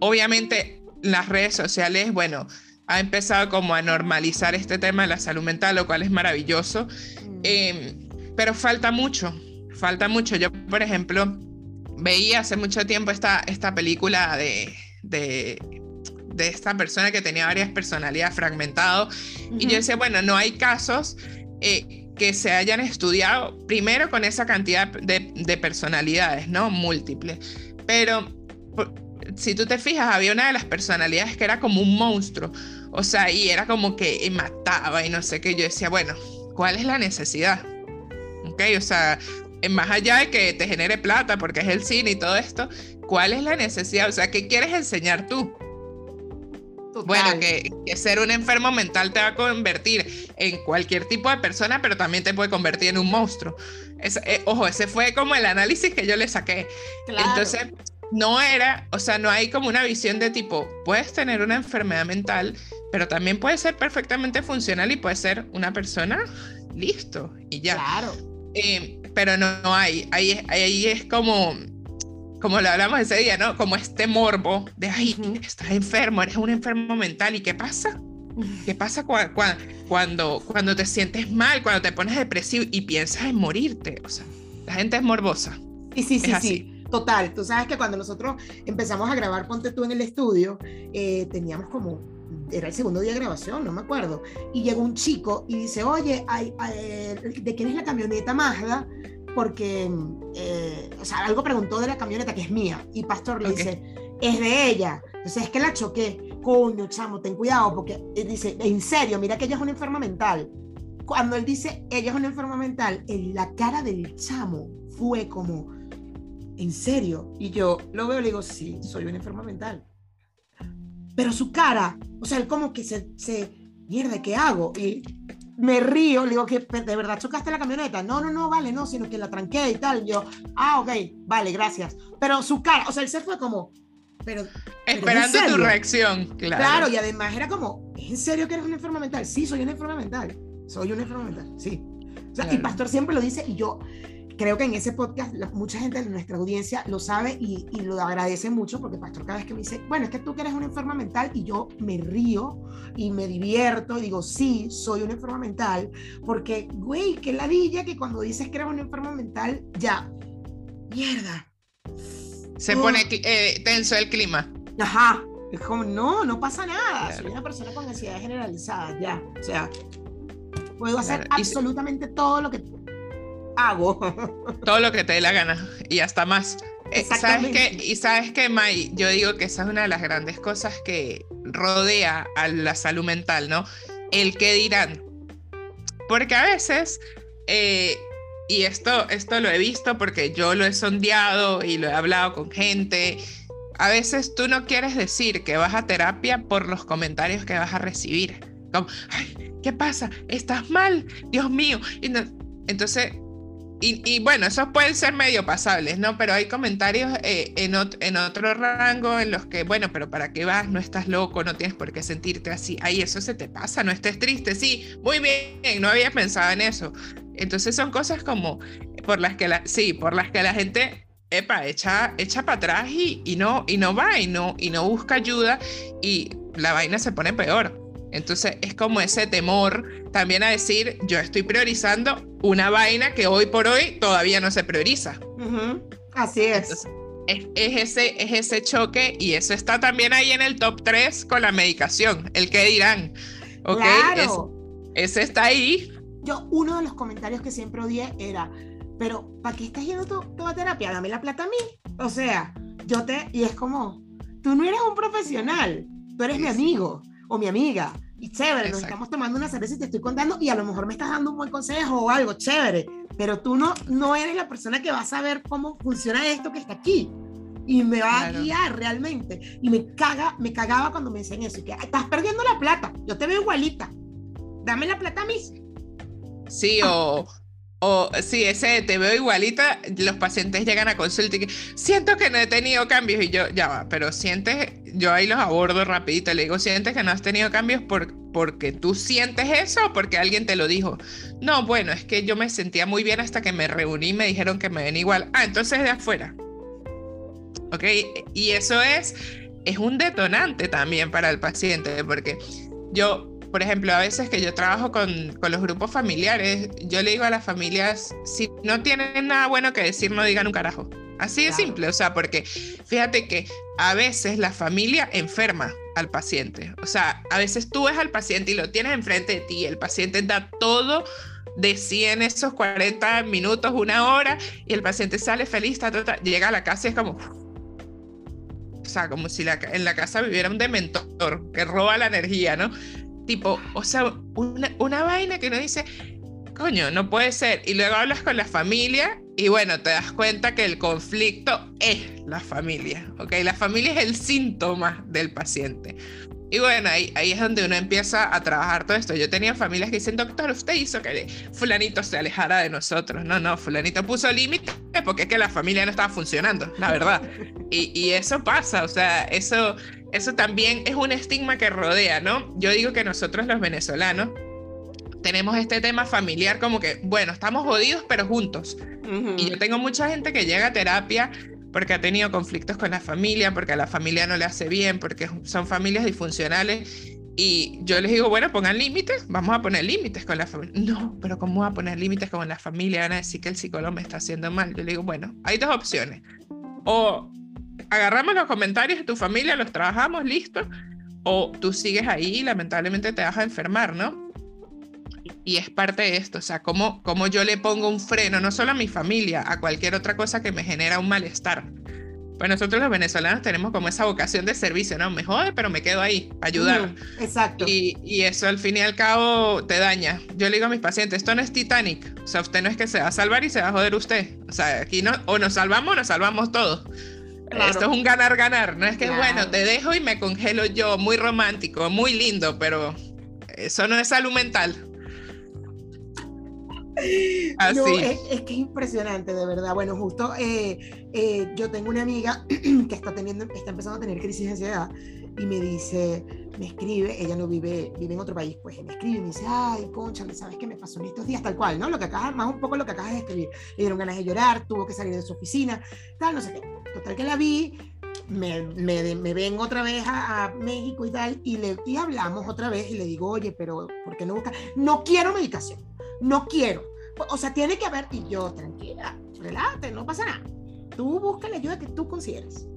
Obviamente las redes sociales, bueno, ha empezado como a normalizar este tema de la salud mental, lo cual es maravilloso, mm. em, pero falta mucho, falta mucho. Yo, por ejemplo, veía hace mucho tiempo esta, esta película de, de, de esta persona que tenía varias personalidades fragmentadas y yo decía, bueno, no hay casos eh, que se hayan estudiado primero con esa cantidad de, de personalidades, ¿no? Múltiples, pero si tú te fijas, había una de las personalidades que era como un monstruo, o sea, y era como que mataba y no sé qué. Yo decía, bueno, ¿cuál es la necesidad? ¿Ok? O sea, más allá de que te genere plata, porque es el cine y todo esto, ¿cuál es la necesidad? O sea, ¿qué quieres enseñar tú? Bueno, que, ser un enfermo mental te va a convertir en cualquier tipo de persona, pero también te puede convertir en un monstruo. Eh, ojo, ese fue como el análisis que yo le saqué. Entonces, no era, o sea, no hay como una visión de tipo, puedes tener una enfermedad mental, pero también puede ser perfectamente funcional y puede ser una persona, listo, y ya. Claro. Eh, pero no, hay, ahí, ahí es como, como lo hablamos ese día, ¿no? Como este morbo de, ay, estás enfermo, eres un enfermo mental, ¿y qué pasa? ¿Qué pasa cuando, cuando te sientes mal, cuando te pones depresivo y piensas en morirte? O sea, la gente es morbosa. Sí, sí, sí, sí. Total, tú sabes que cuando nosotros empezamos a grabar Ponte tú en el estudio, eh, teníamos como, era el segundo día de grabación, no me acuerdo, y llegó un chico y dice, oye, ¿de quién es la camioneta Mazda? Porque, eh, o sea, algo preguntó de la camioneta que es mía, y Pastor le dice, es de ella. Entonces es que la choqué, coño, chamo, ten cuidado, porque él dice, en serio, mira que ella es una enferma mental. Cuando él dice, ella es una enferma mental, en la cara del chamo fue como ¿en serio? Y yo lo veo y le digo, sí, soy una enferma mental. Pero su cara, o sea, él como que se, se mierda, ¿qué hago? Y me río, le digo que de verdad chocaste la camioneta. No, no, no, vale, no, sino que la tranqué y tal. yo, ah, ok, vale, gracias. Pero su cara, o sea, él se fue como, pero. Esperando tu reacción, claro. Claro, y además era como, ¿es en serio que eres una enferma mental? Sí, soy una enferma mental. Soy una enferma mental, sí. O sea, y Pastor siempre lo dice y yo, creo que en ese podcast mucha gente de nuestra audiencia lo sabe y, lo agradece mucho porque Pastor cada vez que me dice, bueno, es que tú que eres una enferma mental y yo me río y me divierto y digo, sí, soy una enferma mental, porque, güey, qué ladilla que cuando dices que eres una enferma mental, ya, mierda. Se pone eh, tenso el clima. Ajá, es como, no, no pasa nada, soy una persona con ansiedad generalizada, ya, o sea, puedo hacer absolutamente todo lo que hago. Todo lo que te dé la gana y hasta más. Eh, ¿Sabes qué? Y sabes que, May, yo digo que esa es una de las grandes cosas que rodea a la salud mental, ¿no? El que dirán. Porque a veces, eh, y esto, esto lo he visto porque yo lo he sondeado y lo he hablado con gente, a veces tú no quieres decir que vas a terapia por los comentarios que vas a recibir. Como, Ay, ¿qué pasa? ¿Estás mal? Dios mío. Y entonces, y, bueno, esos pueden ser medio pasables, ¿no? Pero hay comentarios eh, en, en, otro rango en los que, bueno, pero ¿para qué vas? No estás loco, no tienes por qué sentirte así. Ahí eso se te pasa, no estés triste. Sí, muy bien, no había pensado en eso. Entonces son cosas como por las que la, sí, por las que la gente, epa, echa, echa para atrás y, y, no, y no va y no, y no busca ayuda y la vaina se pone peor. Entonces es como ese temor también a decir, yo estoy priorizando una vaina que hoy por hoy todavía no se prioriza. Así es. es. ese, es ese choque y eso está también ahí en el top 3 con la medicación, el que dirán. Claro. ese está ahí. Yo, uno de los comentarios que siempre odié era, pero ¿para qué estás yendo tu, a terapia? Dame la plata a mí. O sea, yo te, y es como, tú no eres un profesional, tú eres mi amigo o mi amiga. Y chévere, nos estamos tomando una cerveza y te estoy contando y a lo mejor me estás dando un buen consejo o algo, chévere, pero tú no, no eres la persona que va a saber cómo funciona esto que está aquí y me va a guiar realmente. Y me caga, me cagaba cuando me decían eso, que estás perdiendo la plata, yo te veo igualita, dame la plata a mí. Sí, o, o sí, ese te veo igualita, los pacientes llegan a consulta y siento que no he tenido cambios y yo, ya va, pero sientes, yo ahí los abordo rapidito, le digo, sientes que no has tenido cambios por, porque tú sientes eso o porque alguien te lo dijo. No, bueno, es que yo me sentía muy bien hasta que me reuní y me dijeron que me ven igual. Ah, entonces de afuera. Ok, y eso es es un detonante también para el paciente, porque yo, por ejemplo, a veces que yo trabajo con, con los grupos familiares, yo le digo a las familias, si no tienen nada bueno que decir, no digan un carajo. Así de simple, o sea, porque fíjate que a veces la familia enferma al paciente. O sea, a veces tú ves al paciente y lo tienes enfrente de ti, el paciente da todo de 100 esos 40 minutos, una hora, y el paciente sale feliz, llega a la casa y es como... O sea, como si en la casa viviera un dementor que roba la energía, ¿no? Tipo, o sea, una, una vaina que uno dice, coño, no puede ser. Y luego hablas con la familia y bueno, te das cuenta que el conflicto es la familia, ¿ok? La familia es el síntoma del paciente. Y bueno, ahí, ahí es donde uno empieza a trabajar todo esto. Yo tenía familias que dicen, doctor, usted hizo que fulanito se alejara de nosotros. No, no, fulanito puso límites porque es que la familia no estaba funcionando, la verdad. Y, y, eso pasa, o sea, eso, eso también es un estigma que rodea, ¿no? Yo digo que nosotros los venezolanos tenemos este tema familiar como que, bueno, estamos jodidos, pero juntos. Y yo tengo mucha gente que llega a terapia porque ha tenido conflictos con la familia, porque a la familia no le hace bien, porque son familias disfuncionales. Y yo les digo, bueno, pongan límites, vamos a poner límites con la familia. No, pero ¿cómo voy a poner límites con la familia? Van a decir que el psicólogo me está haciendo mal. Yo le digo, bueno, hay dos opciones. O agarramos los comentarios de tu familia, los trabajamos, listo. O tú sigues ahí y lamentablemente te vas a enfermar, ¿no? y es parte de esto, o sea, cómo, cómo yo le pongo un freno, no solo a mi familia, a cualquier otra cosa que me genera un malestar. Pues nosotros los venezolanos tenemos como esa vocación de servicio, ¿no? Me jode, pero me quedo ahí, ayudar. exacto. Y, y, eso al fin y al cabo te daña. Yo le digo a mis pacientes, esto no es Titanic. O sea, usted no es que se va a salvar y se va a joder usted. O sea, aquí no, o nos salvamos o nos salvamos todos. Esto es un ganar-ganar. No es que, bueno, te dejo y me congelo yo. Muy romántico, muy lindo, pero eso no es salud mental. Así. Ah, es, que es impresionante, de verdad. Bueno, justo eh, eh, yo tengo una amiga que está, teniendo, está empezando a tener crisis de ansiedad y me dice, me escribe, ella no vive, vive en otro país, pues me escribe y me dice, ay, concha, ¿sabes qué me pasó en estos días? Tal cual, ¿no? Lo que acabas, más un poco lo que acabas de escribir. Le dieron ganas de llorar, tuvo que salir de su oficina, tal, no sé qué. Total que la vi, me, me, me ven otra vez a, a, México y tal, y, le, y hablamos otra vez y le digo, oye, pero ¿por qué no buscas? No quiero medicación no quiero. O sea, tiene que haber, y yo, tranquila, relájate, no pasa nada. Tú busca la ayuda que tú consideres.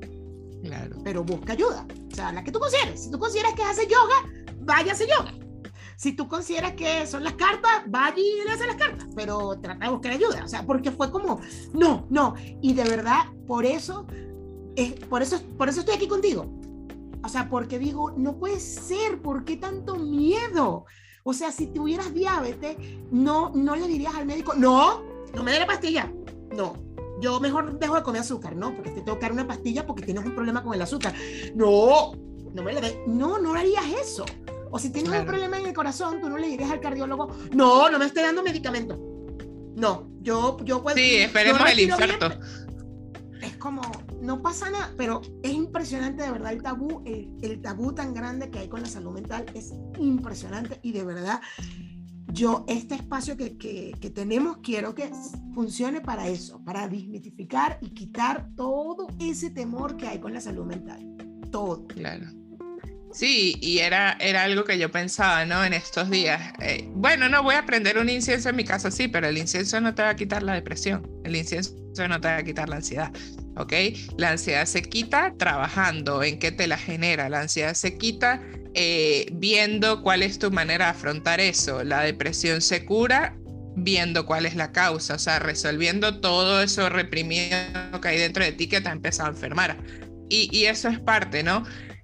Claro. Pero busca ayuda, o sea, la que tú consideres. Si tú consideras que hace yoga, vaya a hacer yoga. Si tú consideras que son las cartas, vaya y le hace las cartas, pero trata de buscar ayuda, o sea, porque fue como, no, no, y de verdad, por eso, es, por eso, por eso estoy aquí contigo. O sea, porque digo, no puede ser, ¿por qué tanto miedo? O sea, si tuvieras diabetes, no, no le dirías al médico, no, no me dé la pastilla. No, yo mejor dejo de comer azúcar, ¿no? Porque te tengo que dar una pastilla porque tienes un problema con el azúcar. No, no me le No, no harías eso. O si tienes un problema en el corazón, tú no le dirías al cardiólogo, no, no me esté dando medicamento. No, yo, yo puedo. Sí, esperemos el infarto. es como, no pasa nada, pero es impresionante de verdad el tabú, el, tabú tan grande que hay con la salud mental es impresionante y de verdad yo este espacio que, que, que, tenemos quiero que funcione para eso, para desmitificar y quitar todo ese temor que hay con la salud mental. Todo. Claro. Sí, y era, era algo que yo pensaba, ¿no? En estos días. Eh, bueno, no voy a prender un incienso en mi casa, sí, pero el incienso no te va a quitar la depresión, el incienso no te va a quitar la ansiedad, ¿ok? La ansiedad se quita trabajando en qué te la genera, la ansiedad se quita eh, viendo cuál es tu manera de afrontar eso, la depresión se cura viendo cuál es la causa, o sea, resolviendo todo eso reprimido que hay dentro de ti que te ha empezado a enfermar. Y, y eso es parte, ¿no?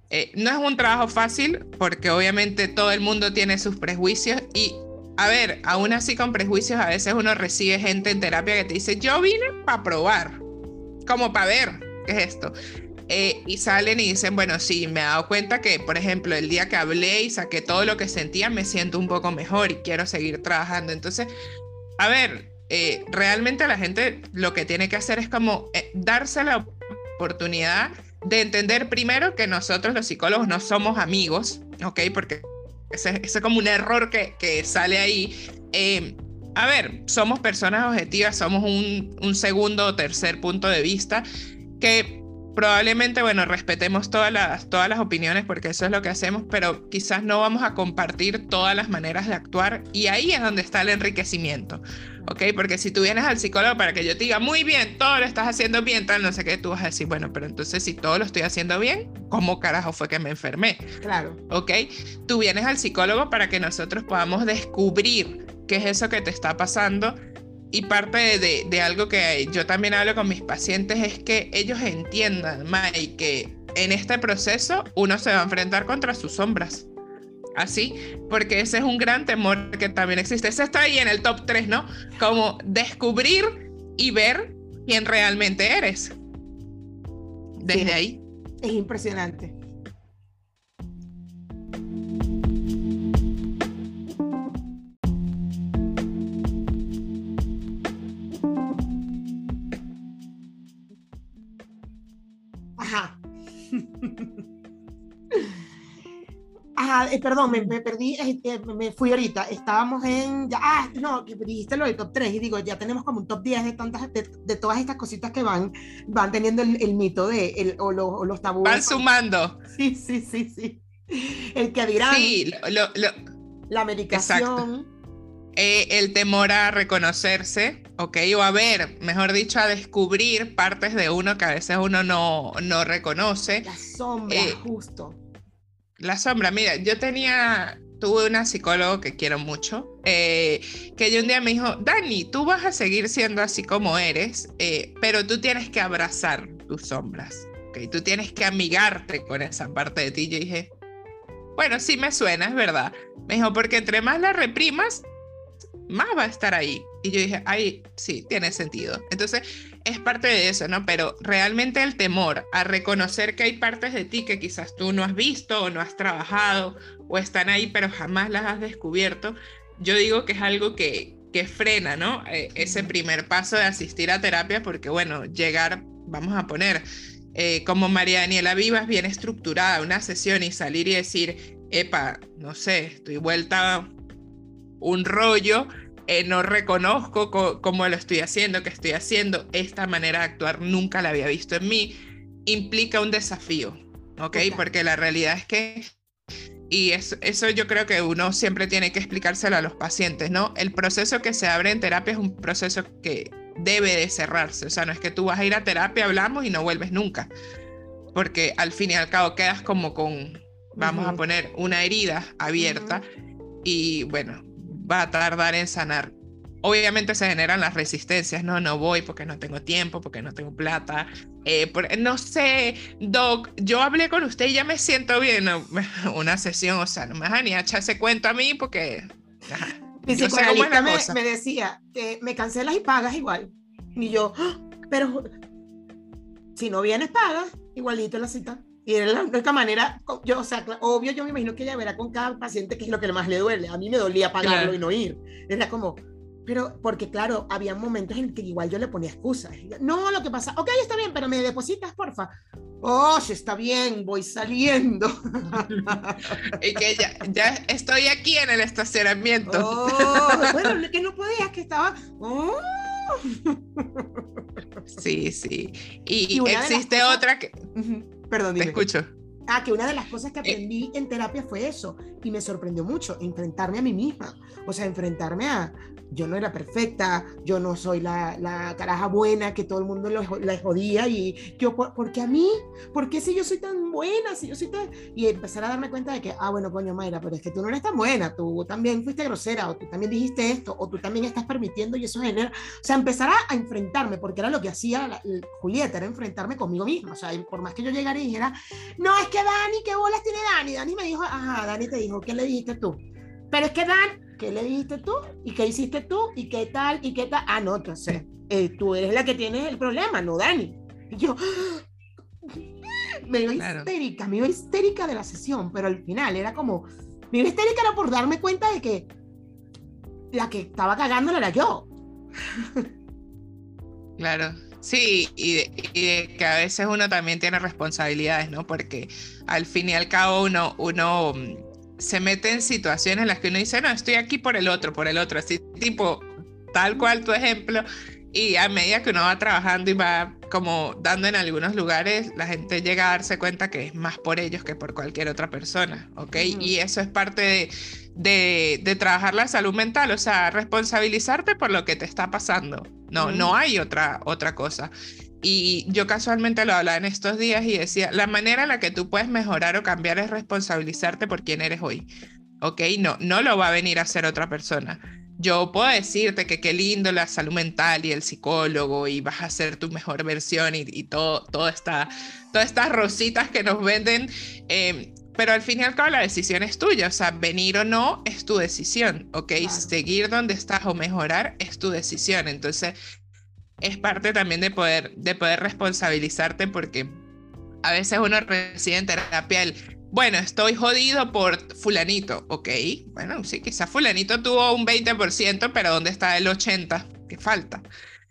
Eh, no es un trabajo fácil porque obviamente todo el mundo tiene sus prejuicios y, a ver, aún así con prejuicios a veces uno recibe gente en terapia que te dice, yo vine para probar, como para ver qué es esto. Eh, y salen y dicen, bueno, sí, me he dado cuenta que, por ejemplo, el día que hablé y saqué todo lo que sentía, me siento un poco mejor y quiero seguir trabajando. Entonces, a ver, eh, realmente la gente lo que tiene que hacer es como darse la oportunidad de entender primero que nosotros los psicólogos no somos amigos, ¿ok? Porque ese, es como un error que, que sale ahí. Eh, a ver, somos personas objetivas, somos un, un segundo o tercer punto de vista que probablemente, bueno, respetemos todas las, todas las opiniones porque eso es lo que hacemos, pero quizás no vamos a compartir todas las maneras de actuar y ahí es donde está el enriquecimiento, ¿ok? Porque si tú vienes al psicólogo para que yo te diga, muy bien, todo lo estás haciendo bien, tal, no sé qué, tú vas a decir, bueno, pero entonces si todo lo estoy haciendo bien, ¿cómo carajo fue que me enfermé? Claro. ¿Ok? Tú vienes al psicólogo para que nosotros podamos descubrir qué es eso que te está pasando y parte de, de, algo que yo también hablo con mis pacientes es que ellos entiendan, May, que en este proceso uno se va a enfrentar contra sus sombras. Así, porque ese es un gran temor que también existe. Ese está ahí en el top 3, ¿no? Como descubrir y ver quién realmente eres. Desde ahí. Es impresionante. Eh, perdón, me, perdí, este, me fui ahorita. Estábamos en. Ya, ah, no, dijiste lo del top 3 y digo, ya tenemos como un top 10 de, tantas, de, todas estas cositas que van, van teniendo el, mito de. El, o, los tabúes. Van sumando. Sí, sí, sí, sí. El que dirán. Sí, lo, la medicación. Eh, el temor a reconocerse, ¿ok? O a ver, mejor dicho, a descubrir partes de uno que a veces uno no, no reconoce. La sombra, eh, justo la sombra, mira, yo tenía, tuve una psicóloga que quiero mucho, eh, que yo un día me dijo, Dani, tú vas a seguir siendo así como eres, eh, pero tú tienes que abrazar tus sombras, ¿ok? Tú tienes que amigarte con esa parte de ti. Yo dije, bueno, sí me suena, es verdad. Me dijo, porque entre más la reprimas, más va a estar ahí. Y yo dije, ay, sí, tiene sentido. Entonces, es parte de eso, ¿no? Pero realmente el temor a reconocer que hay partes de ti que quizás tú no has visto o no has trabajado o están ahí, pero jamás las has descubierto, yo digo que es algo que, que frena, ¿no? Eh, ese primer paso de asistir a terapia, porque bueno, llegar, vamos a poner, eh, como María Daniela Vivas, bien estructurada, una sesión y salir y decir, epa, no sé, estoy vuelta un rollo eh, no reconozco cómo lo estoy haciendo, qué estoy haciendo, esta manera de actuar nunca la había visto en mí, implica un desafío, ¿ok? Porque la realidad es que, y eso, eso yo creo que uno siempre tiene que explicárselo a los pacientes, ¿no? El proceso que se abre en terapia es un proceso que debe de cerrarse, o sea, no es que tú vas a ir a terapia, hablamos y no vuelves nunca, porque al fin y al cabo quedas como con, vamos a poner, una herida abierta. Y bueno, va a tardar en sanar. Obviamente se generan las resistencias, no, no voy porque no tengo tiempo, porque no tengo plata. Eh, no sé, Doc, yo hablé con usted y ya me siento bien. Una sesión, o sea, no me deja ni echar ese cuento a mí porque... Mi psicoanalista me, me, decía me cancelas y pagas igual. Y yo, ¡Ah! pero si no vienes, pagas igualito la cita. Y era la única manera, yo, o sea, obvio, yo me imagino que ella verá con cada paciente qué es lo que más le duele. A mí me dolía pagarlo y no ir. Era como, pero porque claro, había momentos en que igual yo le ponía excusas. No, lo que pasa, ok, está bien, pero me depositas, porfa. Oh, está bien, voy saliendo. y que ya, ya estoy aquí en el estacionamiento. Oh, bueno, que no podías, que estaba. Oh. Sí, sí. Y, existe otra que. Perdón, Te escucho. Ah, que una de las cosas que eh. aprendí en terapia fue eso y me sorprendió mucho, enfrentarme a mí misma, o sea, enfrentarme a, yo no era perfecta, yo no soy la, la caraja buena que todo el mundo la jodía y yo, ¿por, qué a mí? ¿Por qué si yo soy tan buena? Si yo soy tan... Y empezar a darme cuenta de que, ah, bueno, coño, Mayra, pero es que tú no eres tan buena, tú también fuiste grosera, o tú también dijiste esto, o tú también estás permitiendo y eso genera... O sea, empezar a, enfrentarme, porque era lo que hacía Julieta, era enfrentarme conmigo misma, o sea, por más que yo llegara y dijera, no, es que Dani, ¿qué bolas tiene Dani? Dani me dijo, ajá, Dani te dijo, ¿qué le dijiste tú? Pero es que Dan, ¿qué le dijiste tú? ¿Y qué hiciste tú? ¿Y qué tal? ¿Y qué tal? Ah, no, entonces, eh, tú eres la que tienes el problema, no Dani. Y yo me iba histérica, me iba histérica de la sesión, pero al final era como, me iba histérica era por darme cuenta de que la que estaba cagándola era yo. Claro, sí, y y que a veces uno también tiene responsabilidades, ¿no? Porque al fin y al cabo uno, uno se mete en situaciones en las que uno dice, no, estoy aquí por el otro, por el otro, así tipo, tal cual tu ejemplo, Y a medida que uno va trabajando y va como dando en algunos lugares, la gente llega a darse cuenta que es más por ellos que por cualquier otra persona, ¿ok? Y eso es parte de, de, trabajar la salud mental, o sea, responsabilizarte por lo que te está pasando. No, no hay otra, otra cosa. Y yo casualmente lo hablaba en estos días y decía, la manera en la que tú puedes mejorar o cambiar es responsabilizarte por quién eres hoy. ¿Ok? No, no lo va a venir a hacer otra persona. Yo puedo decirte que qué lindo la salud mental y el psicólogo y vas a ser tu mejor versión y, y todo, todo está, todas estas rositas que nos venden. Eh, pero al fin y al cabo la decisión es tuya, o sea, venir o no es tu decisión, ¿ok? Seguir donde estás o mejorar es tu decisión. Entonces, es parte también de poder, de poder responsabilizarte porque a veces uno recibe en terapia el, bueno, estoy jodido por fulanito, ok, bueno, sí, quizás fulanito tuvo un 20%, pero ¿dónde está el 80% que falta?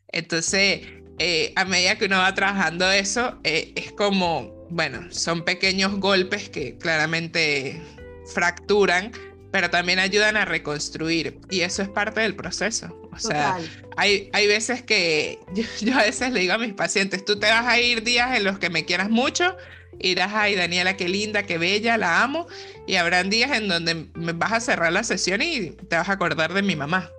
Entonces, eh, a medida que uno va trabajando eso, eh, es como, bueno, son pequeños golpes que claramente fracturan, pero también ayudan a reconstruir y eso es parte del proceso. O sea, hay, hay veces que yo, a veces le digo a mis pacientes, tú te vas a ir días en los que me quieras mucho, irás, ay Daniela, qué linda, qué bella, la amo, y habrán días en donde me vas a cerrar la sesión y te vas a acordar de mi mamá.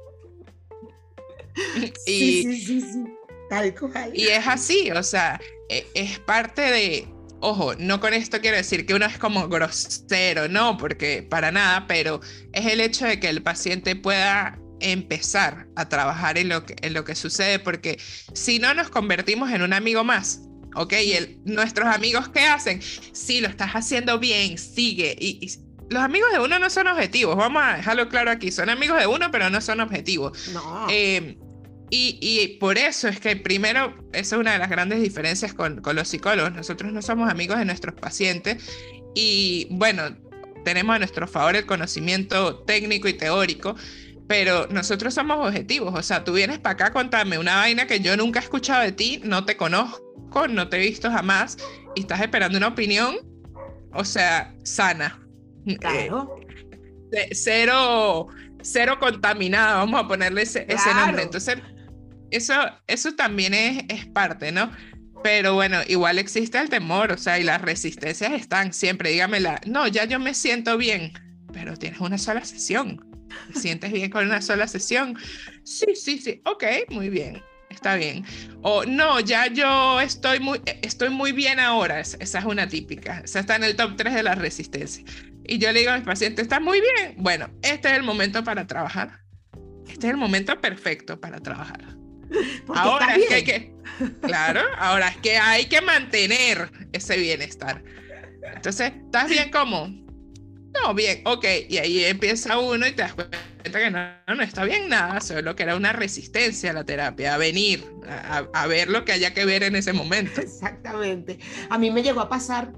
y, sí, sí, sí, tal cual. Y es así, o sea, e, es parte de, Ojo, no con esto quiero decir que uno es como grosero, no, porque para nada, pero es el hecho de que el paciente pueda empezar a trabajar en lo que, en lo que sucede, porque si no nos convertimos en un amigo más, ¿ok? Y nuestros amigos, ¿qué hacen? Sí, lo estás haciendo bien, sigue. Y, los amigos de uno no son objetivos, vamos a dejarlo claro aquí, son amigos de uno, pero no son objetivos. No. Eh, y, por eso es que primero, esa es una de las grandes diferencias con, con, los psicólogos. Nosotros no somos amigos de nuestros pacientes y bueno, tenemos a nuestro favor el conocimiento técnico y teórico, pero nosotros somos objetivos. O sea, tú vienes para acá a contarme una vaina que yo nunca he escuchado de ti, no te conozco, no te he visto jamás y estás esperando una opinión, o sea, sana. Claro. Eh, cero, cero contaminada, vamos a ponerle ese, ese nombre. Entonces, eso, eso también es, es parte, ¿no? Pero bueno, igual existe el temor, o sea, y las resistencias están siempre. Dígamela, no, ya yo me siento bien, pero tienes una sola sesión. ¿Te sientes bien con una sola sesión? Sí, sí, sí, ok, muy bien, está bien. O no, ya yo estoy muy, estoy muy bien ahora. Esa es una típica. Esa está en el top 3 de la resistencia. Y yo le digo a mis pacientes, está muy bien. Bueno, este es el momento para trabajar. Este es el momento perfecto para trabajar ahora es que hay que, claro, ahora es que hay que mantener ese bienestar. Entonces, ¿estás bien como? No, bien, ok. Y ahí empieza uno y te das cuenta que no, no está bien nada, solo que era una resistencia a la terapia, a venir, a, ver lo que haya que ver en ese momento. Exactamente. A mí me llegó a pasar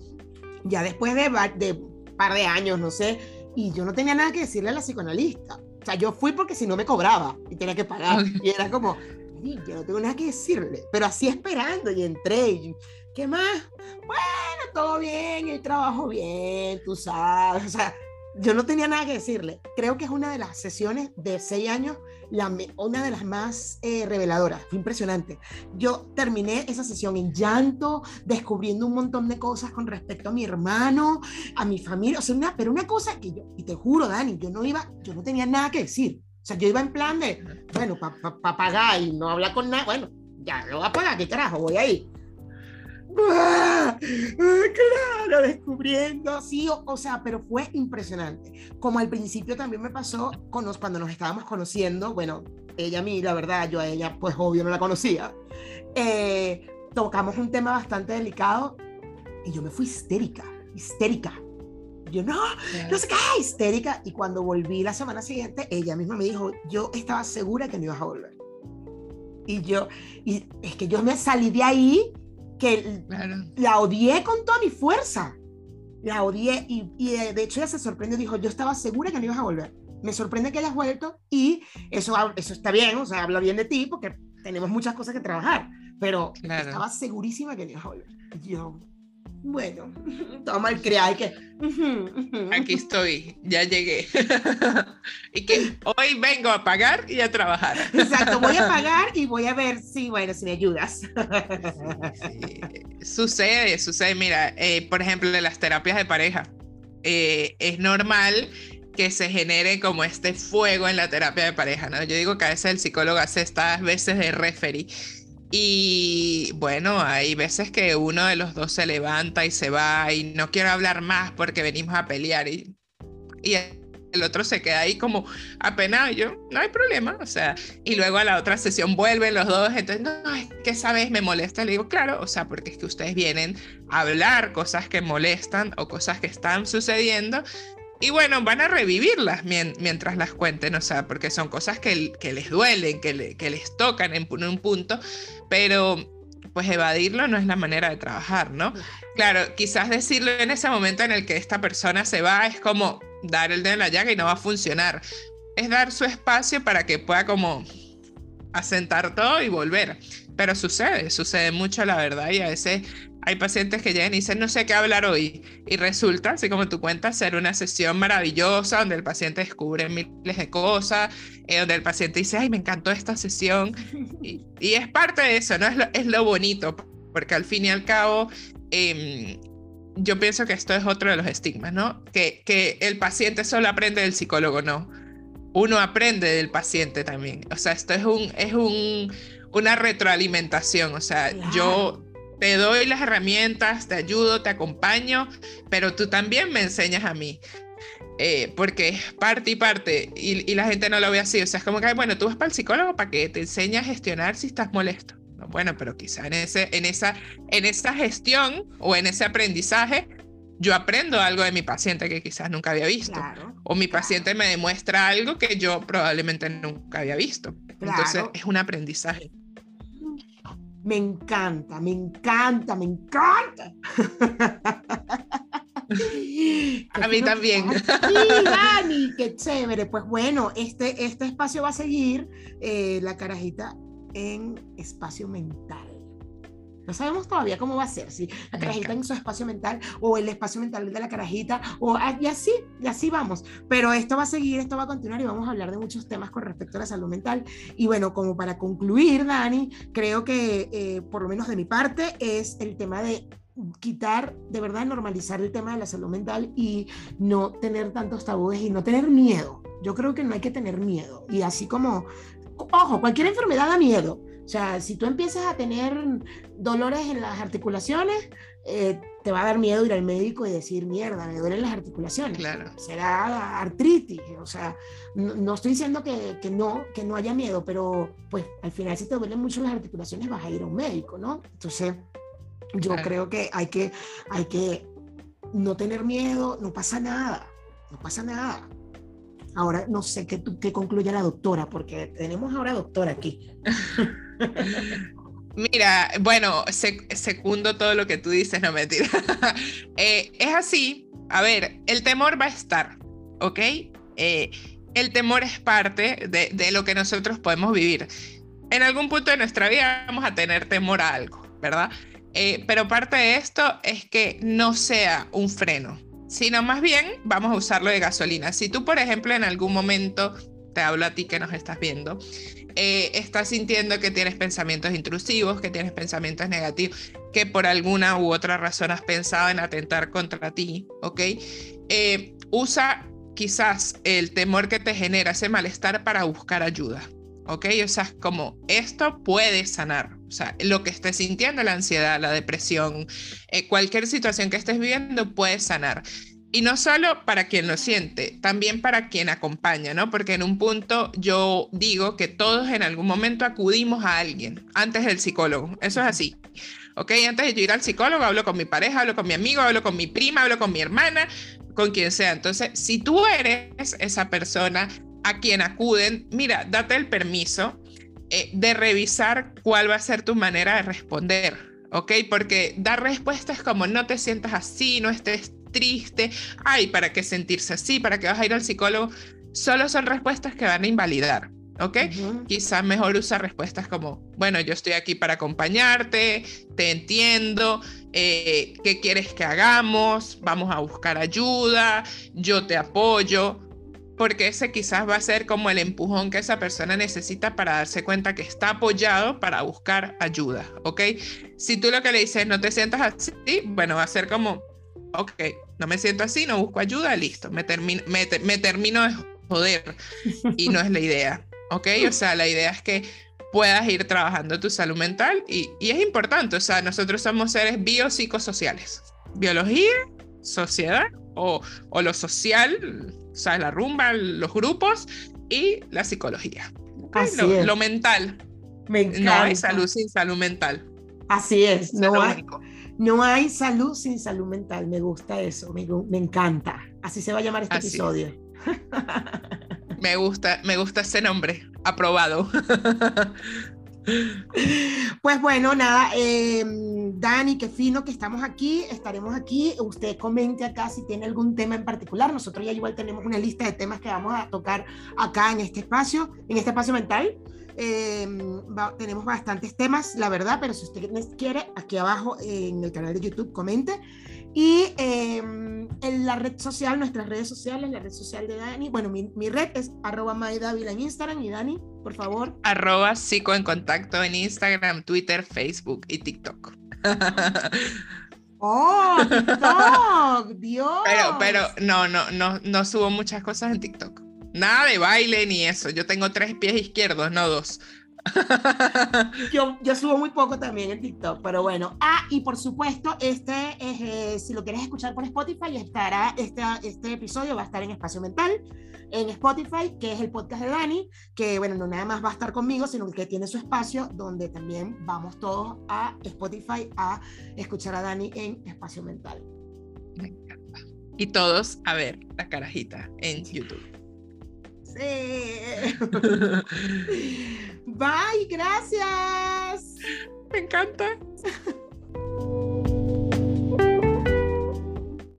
ya después de, de par de años, no sé, y yo no tenía nada que decirle a la psicoanalista. O sea, yo fui porque si no me cobraba y tenía que pagar. Y era como, yo no tengo nada que decirle, pero así esperando y entré. Y, ¿Qué más? Bueno, todo bien, el trabajo bien, tú sabes. O sea, yo no tenía nada que decirle. Creo que es una de las sesiones de seis años, la, una de las más eh, reveladoras. Fue impresionante. Yo terminé esa sesión en llanto, descubriendo un montón de cosas con respecto a mi hermano, a mi familia. O sea, una, pero una cosa que yo, y te juro, Dani, yo no iba, yo no tenía nada que decir. O sea, yo iba en plan de, bueno, para pa, pagar y no hablar con nada, bueno, ya lo voy a pagar, ¿qué carajo? Voy ahí. ¡Ah! Claro, descubriendo, sí, o, sea, pero fue impresionante. Como al principio también me pasó con los, cuando nos estábamos conociendo, bueno, ella a mí, la verdad, yo a ella, pues obvio no la conocía. Eh, tocamos un tema bastante delicado y yo me fui histérica, histérica. Yo no, no sé qué, histérica. Y cuando volví la semana siguiente, ella misma me dijo, yo estaba segura que no ibas a volver. Y yo, y es que yo me salí de ahí que la odié con toda mi fuerza. La odié y, y, eh, de hecho ella se sorprendió, dijo, yo estaba segura que no ibas a volver. Me sorprende que hayas vuelto y eso, eso está bien, o sea, habla bien de ti porque tenemos muchas cosas que trabajar, pero estaba segurísima que no ibas a volver. yo, bueno, toma el criado que... Aquí estoy, ya llegué. y que hoy vengo a pagar y a trabajar. Exacto, voy a pagar y voy a ver si, bueno, si me ayudas. Sucede, sucede. Mira, eh, por ejemplo, las terapias de pareja, eh, es normal que se genere como este fuego en la terapia de pareja, ¿no? Yo digo que a veces el psicólogo hace estas veces de referee y bueno, hay veces que uno de los dos se levanta y se va y no quiero hablar más porque venimos a pelear y, y el otro se queda ahí como apenado yo, no hay problema, o sea, y luego a la otra sesión vuelven los dos, entonces, no, es que sabes, me molesta, le digo, claro, o sea, porque es que ustedes vienen a hablar cosas que molestan o cosas que están sucediendo y bueno, van a revivirlas mientras las cuenten, o sea, porque son cosas que, que les duelen, que, que les tocan en un punto, pero pues evadirlo no es la manera de trabajar, ¿no? Claro, quizás decirlo en ese momento en el que esta persona se va es como dar el dedo en la llaga y no va a funcionar. Es dar su espacio para que pueda como asentar todo y volver. Pero sucede, sucede mucho la verdad y a veces hay pacientes que llegan y dicen, no sé qué hablar hoy. Y resulta, así como tú cuentas, ser una sesión maravillosa donde el paciente descubre miles de cosas, eh, donde el paciente dice, ay, me encantó esta sesión. Y, es parte de eso, ¿no? Es lo, es lo, bonito, porque al fin y al cabo, em, yo pienso que esto es otro de los estigmas, ¿no? Que, que el paciente solo aprende del psicólogo, no. Uno aprende del paciente también. O sea, esto es, un, es un, una retroalimentación. O sea, yo te doy las herramientas, te ayudo, te acompaño, pero tú también me enseñas a mí. Eh, porque es parte y parte, y, la gente no lo ve así. O sea, es como que, bueno, tú vas para el psicólogo para que te enseñe a gestionar si estás molesto. bueno, pero quizá en, ese, en, esa, en esa gestión o en ese aprendizaje, yo aprendo algo de mi paciente que quizás nunca había visto. o mi paciente me demuestra algo que yo probablemente nunca había visto. Entonces, es un aprendizaje. Me encanta, me encanta, me encanta. A mí también. Sí, Dani, qué chévere. Pues bueno, este, este espacio va a seguir eh, la carajita en espacio mental. No sabemos todavía cómo va a ser, si la carajita en su espacio mental o el espacio mental de la carajita, o, y así, y así vamos. Pero esto va a seguir, esto va a continuar y vamos a hablar de muchos temas con respecto a la salud mental. Y bueno, como para concluir, Dani, creo que eh, por lo menos de mi parte es el tema de quitar, de verdad, normalizar el tema de la salud mental y no tener tantos tabúes y no tener miedo. Yo creo que no hay que tener miedo. Y así como, ojo, cualquier enfermedad da miedo, sea, si tú empiezas a tener dolores en las articulaciones, eh, te va a dar miedo ir al médico y decir, mierda, me duelen las articulaciones. Claro. Será artritis. O sea, no, estoy diciendo que, que, no, que no haya miedo, pero pues al final si te duelen mucho las articulaciones vas a ir a un médico, ¿no? Entonces, yo creo que hay, que hay que no tener miedo, no pasa nada, no pasa nada. Ahora no sé qué, qué concluye la doctora, porque tenemos ahora doctora aquí. Mira, bueno, segundo todo lo que tú dices, no mentira. eh, es así, a ver, el temor va a estar, ¿ok? Eh, el temor es parte de, de, lo que nosotros podemos vivir. En algún punto de nuestra vida vamos a tener temor a algo, ¿verdad? Eh, pero parte de esto es que no sea un freno, sino más bien vamos a usarlo de gasolina. Si tú, por ejemplo, en algún momento, te hablo a ti que nos estás viendo, eh, estás sintiendo que tienes pensamientos intrusivos, que tienes pensamientos negativos, que por alguna u otra razón has pensado en atentar contra ti, ¿ok? Eh, usa quizás el temor que te genera ese malestar para buscar ayuda, ¿ok? O sea, como esto puede sanar, o sea, lo que estés sintiendo, la ansiedad, la depresión, eh, cualquier situación que estés viviendo puede sanar. Y no solo para quien lo siente, también para quien acompaña, ¿no? Porque en un punto yo digo que todos en algún momento acudimos a alguien antes del psicólogo. Eso es así. ¿Ok? Antes de yo ir al psicólogo, hablo con mi pareja, hablo con mi amigo, hablo con mi prima, hablo con mi hermana, con quien sea. Entonces, si tú eres esa persona a quien acuden, mira, date el permiso eh, de revisar cuál va a ser tu manera de responder. ¿Ok? Porque dar respuestas como no te sientas así, no estés triste, ay, ¿para qué sentirse así? ¿Para qué vas a ir al psicólogo? Solo son respuestas que van a invalidar. ¿ok? Quizás mejor usa respuestas como, bueno, yo estoy aquí para acompañarte, te entiendo, eh, ¿qué quieres que hagamos? Vamos a buscar ayuda, yo te apoyo, porque ese quizás va a ser como el empujón que esa persona necesita para darse cuenta que está apoyado para buscar ayuda, ¿ok? Si tú lo que le dices no te sientas así, bueno, va a ser como, ok, no me siento así, no busco ayuda, listo, me, me, me termino de joder y no es la idea. ¿ok? O sea, la idea es que puedas ir trabajando tu salud mental y, es importante, o sea, nosotros somos seres biopsicosociales, biología, sociedad o, lo social, o sea, la rumba, los grupos y la psicología. Lo, mental. No hay salud sin salud mental. Así es, no hay, no hay, salud sin salud mental. Me gusta eso, me, me encanta. Así se va a llamar este episodio. Me gusta, me gusta ese nombre. Aprobado. Pues bueno, nada, eh, Dani, qué fino que estamos aquí, estaremos aquí. Usted comente acá si tiene algún tema en particular. Nosotros ya igual tenemos una lista de temas que vamos a tocar acá en este espacio, en este espacio mental. Eh, tenemos bastantes temas, la verdad, pero si usted quiere, aquí abajo en el canal de YouTube comente. Y em, en la red social, nuestras redes sociales, la red social de Dani, bueno, mi, mi red es arroba maidavila en Instagram y Dani, por favor. Arroba psico en contacto en Instagram, Twitter, Facebook y TikTok. Oh, TikTok, Dios. Pero, pero no, no, no, no subo muchas cosas en TikTok. Nada de baile ni eso. Yo tengo tres pies izquierdos, no dos. yo, yo subo muy poco también en TikTok, pero bueno. Ah, y por supuesto, este eh, si lo quieres escuchar por Spotify, estará este, este episodio va a estar en Espacio Mental, en Spotify, que es el podcast de Dani, que bueno, no nada más va a estar conmigo, sino que tiene su espacio donde también vamos todos a Spotify a escuchar a Dani en Espacio Mental. Me encanta. Y todos a ver la carajita en YouTube. Bye, gracias. Me encanta.